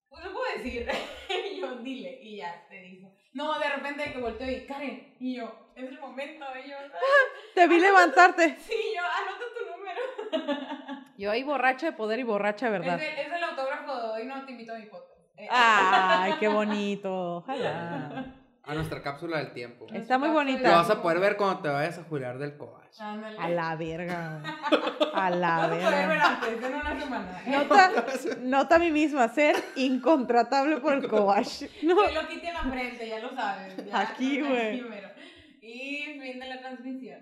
Pues lo puedo decir. *laughs* y yo, dile. Y ya, te dijo. No, de repente que volteó y Karen. Y yo, es el momento. Y yo, "Ah". Te vi levantarte. sí, yo, anota tu número. *laughs* Yo ahí borracha de poder y borracha de verdad. Es el, es el autógrafo de hoy, no te invito a mi podcast. Eh, Ay, qué bonito. Ojalá. A nuestra cápsula del tiempo. Está muy bonita. Lo vas a poder ver cuando te vayas a jubilar del coach. Ándale. A la verga. *laughs* A la Vas a poder ver verga. antes, en una semana. Nota, *laughs* nota a mí misma, ser incontratable por el coach. *laughs* No. Que lo quite en la frente, ya lo sabes. ya, Aquí, güey. Y fin de la transmisión.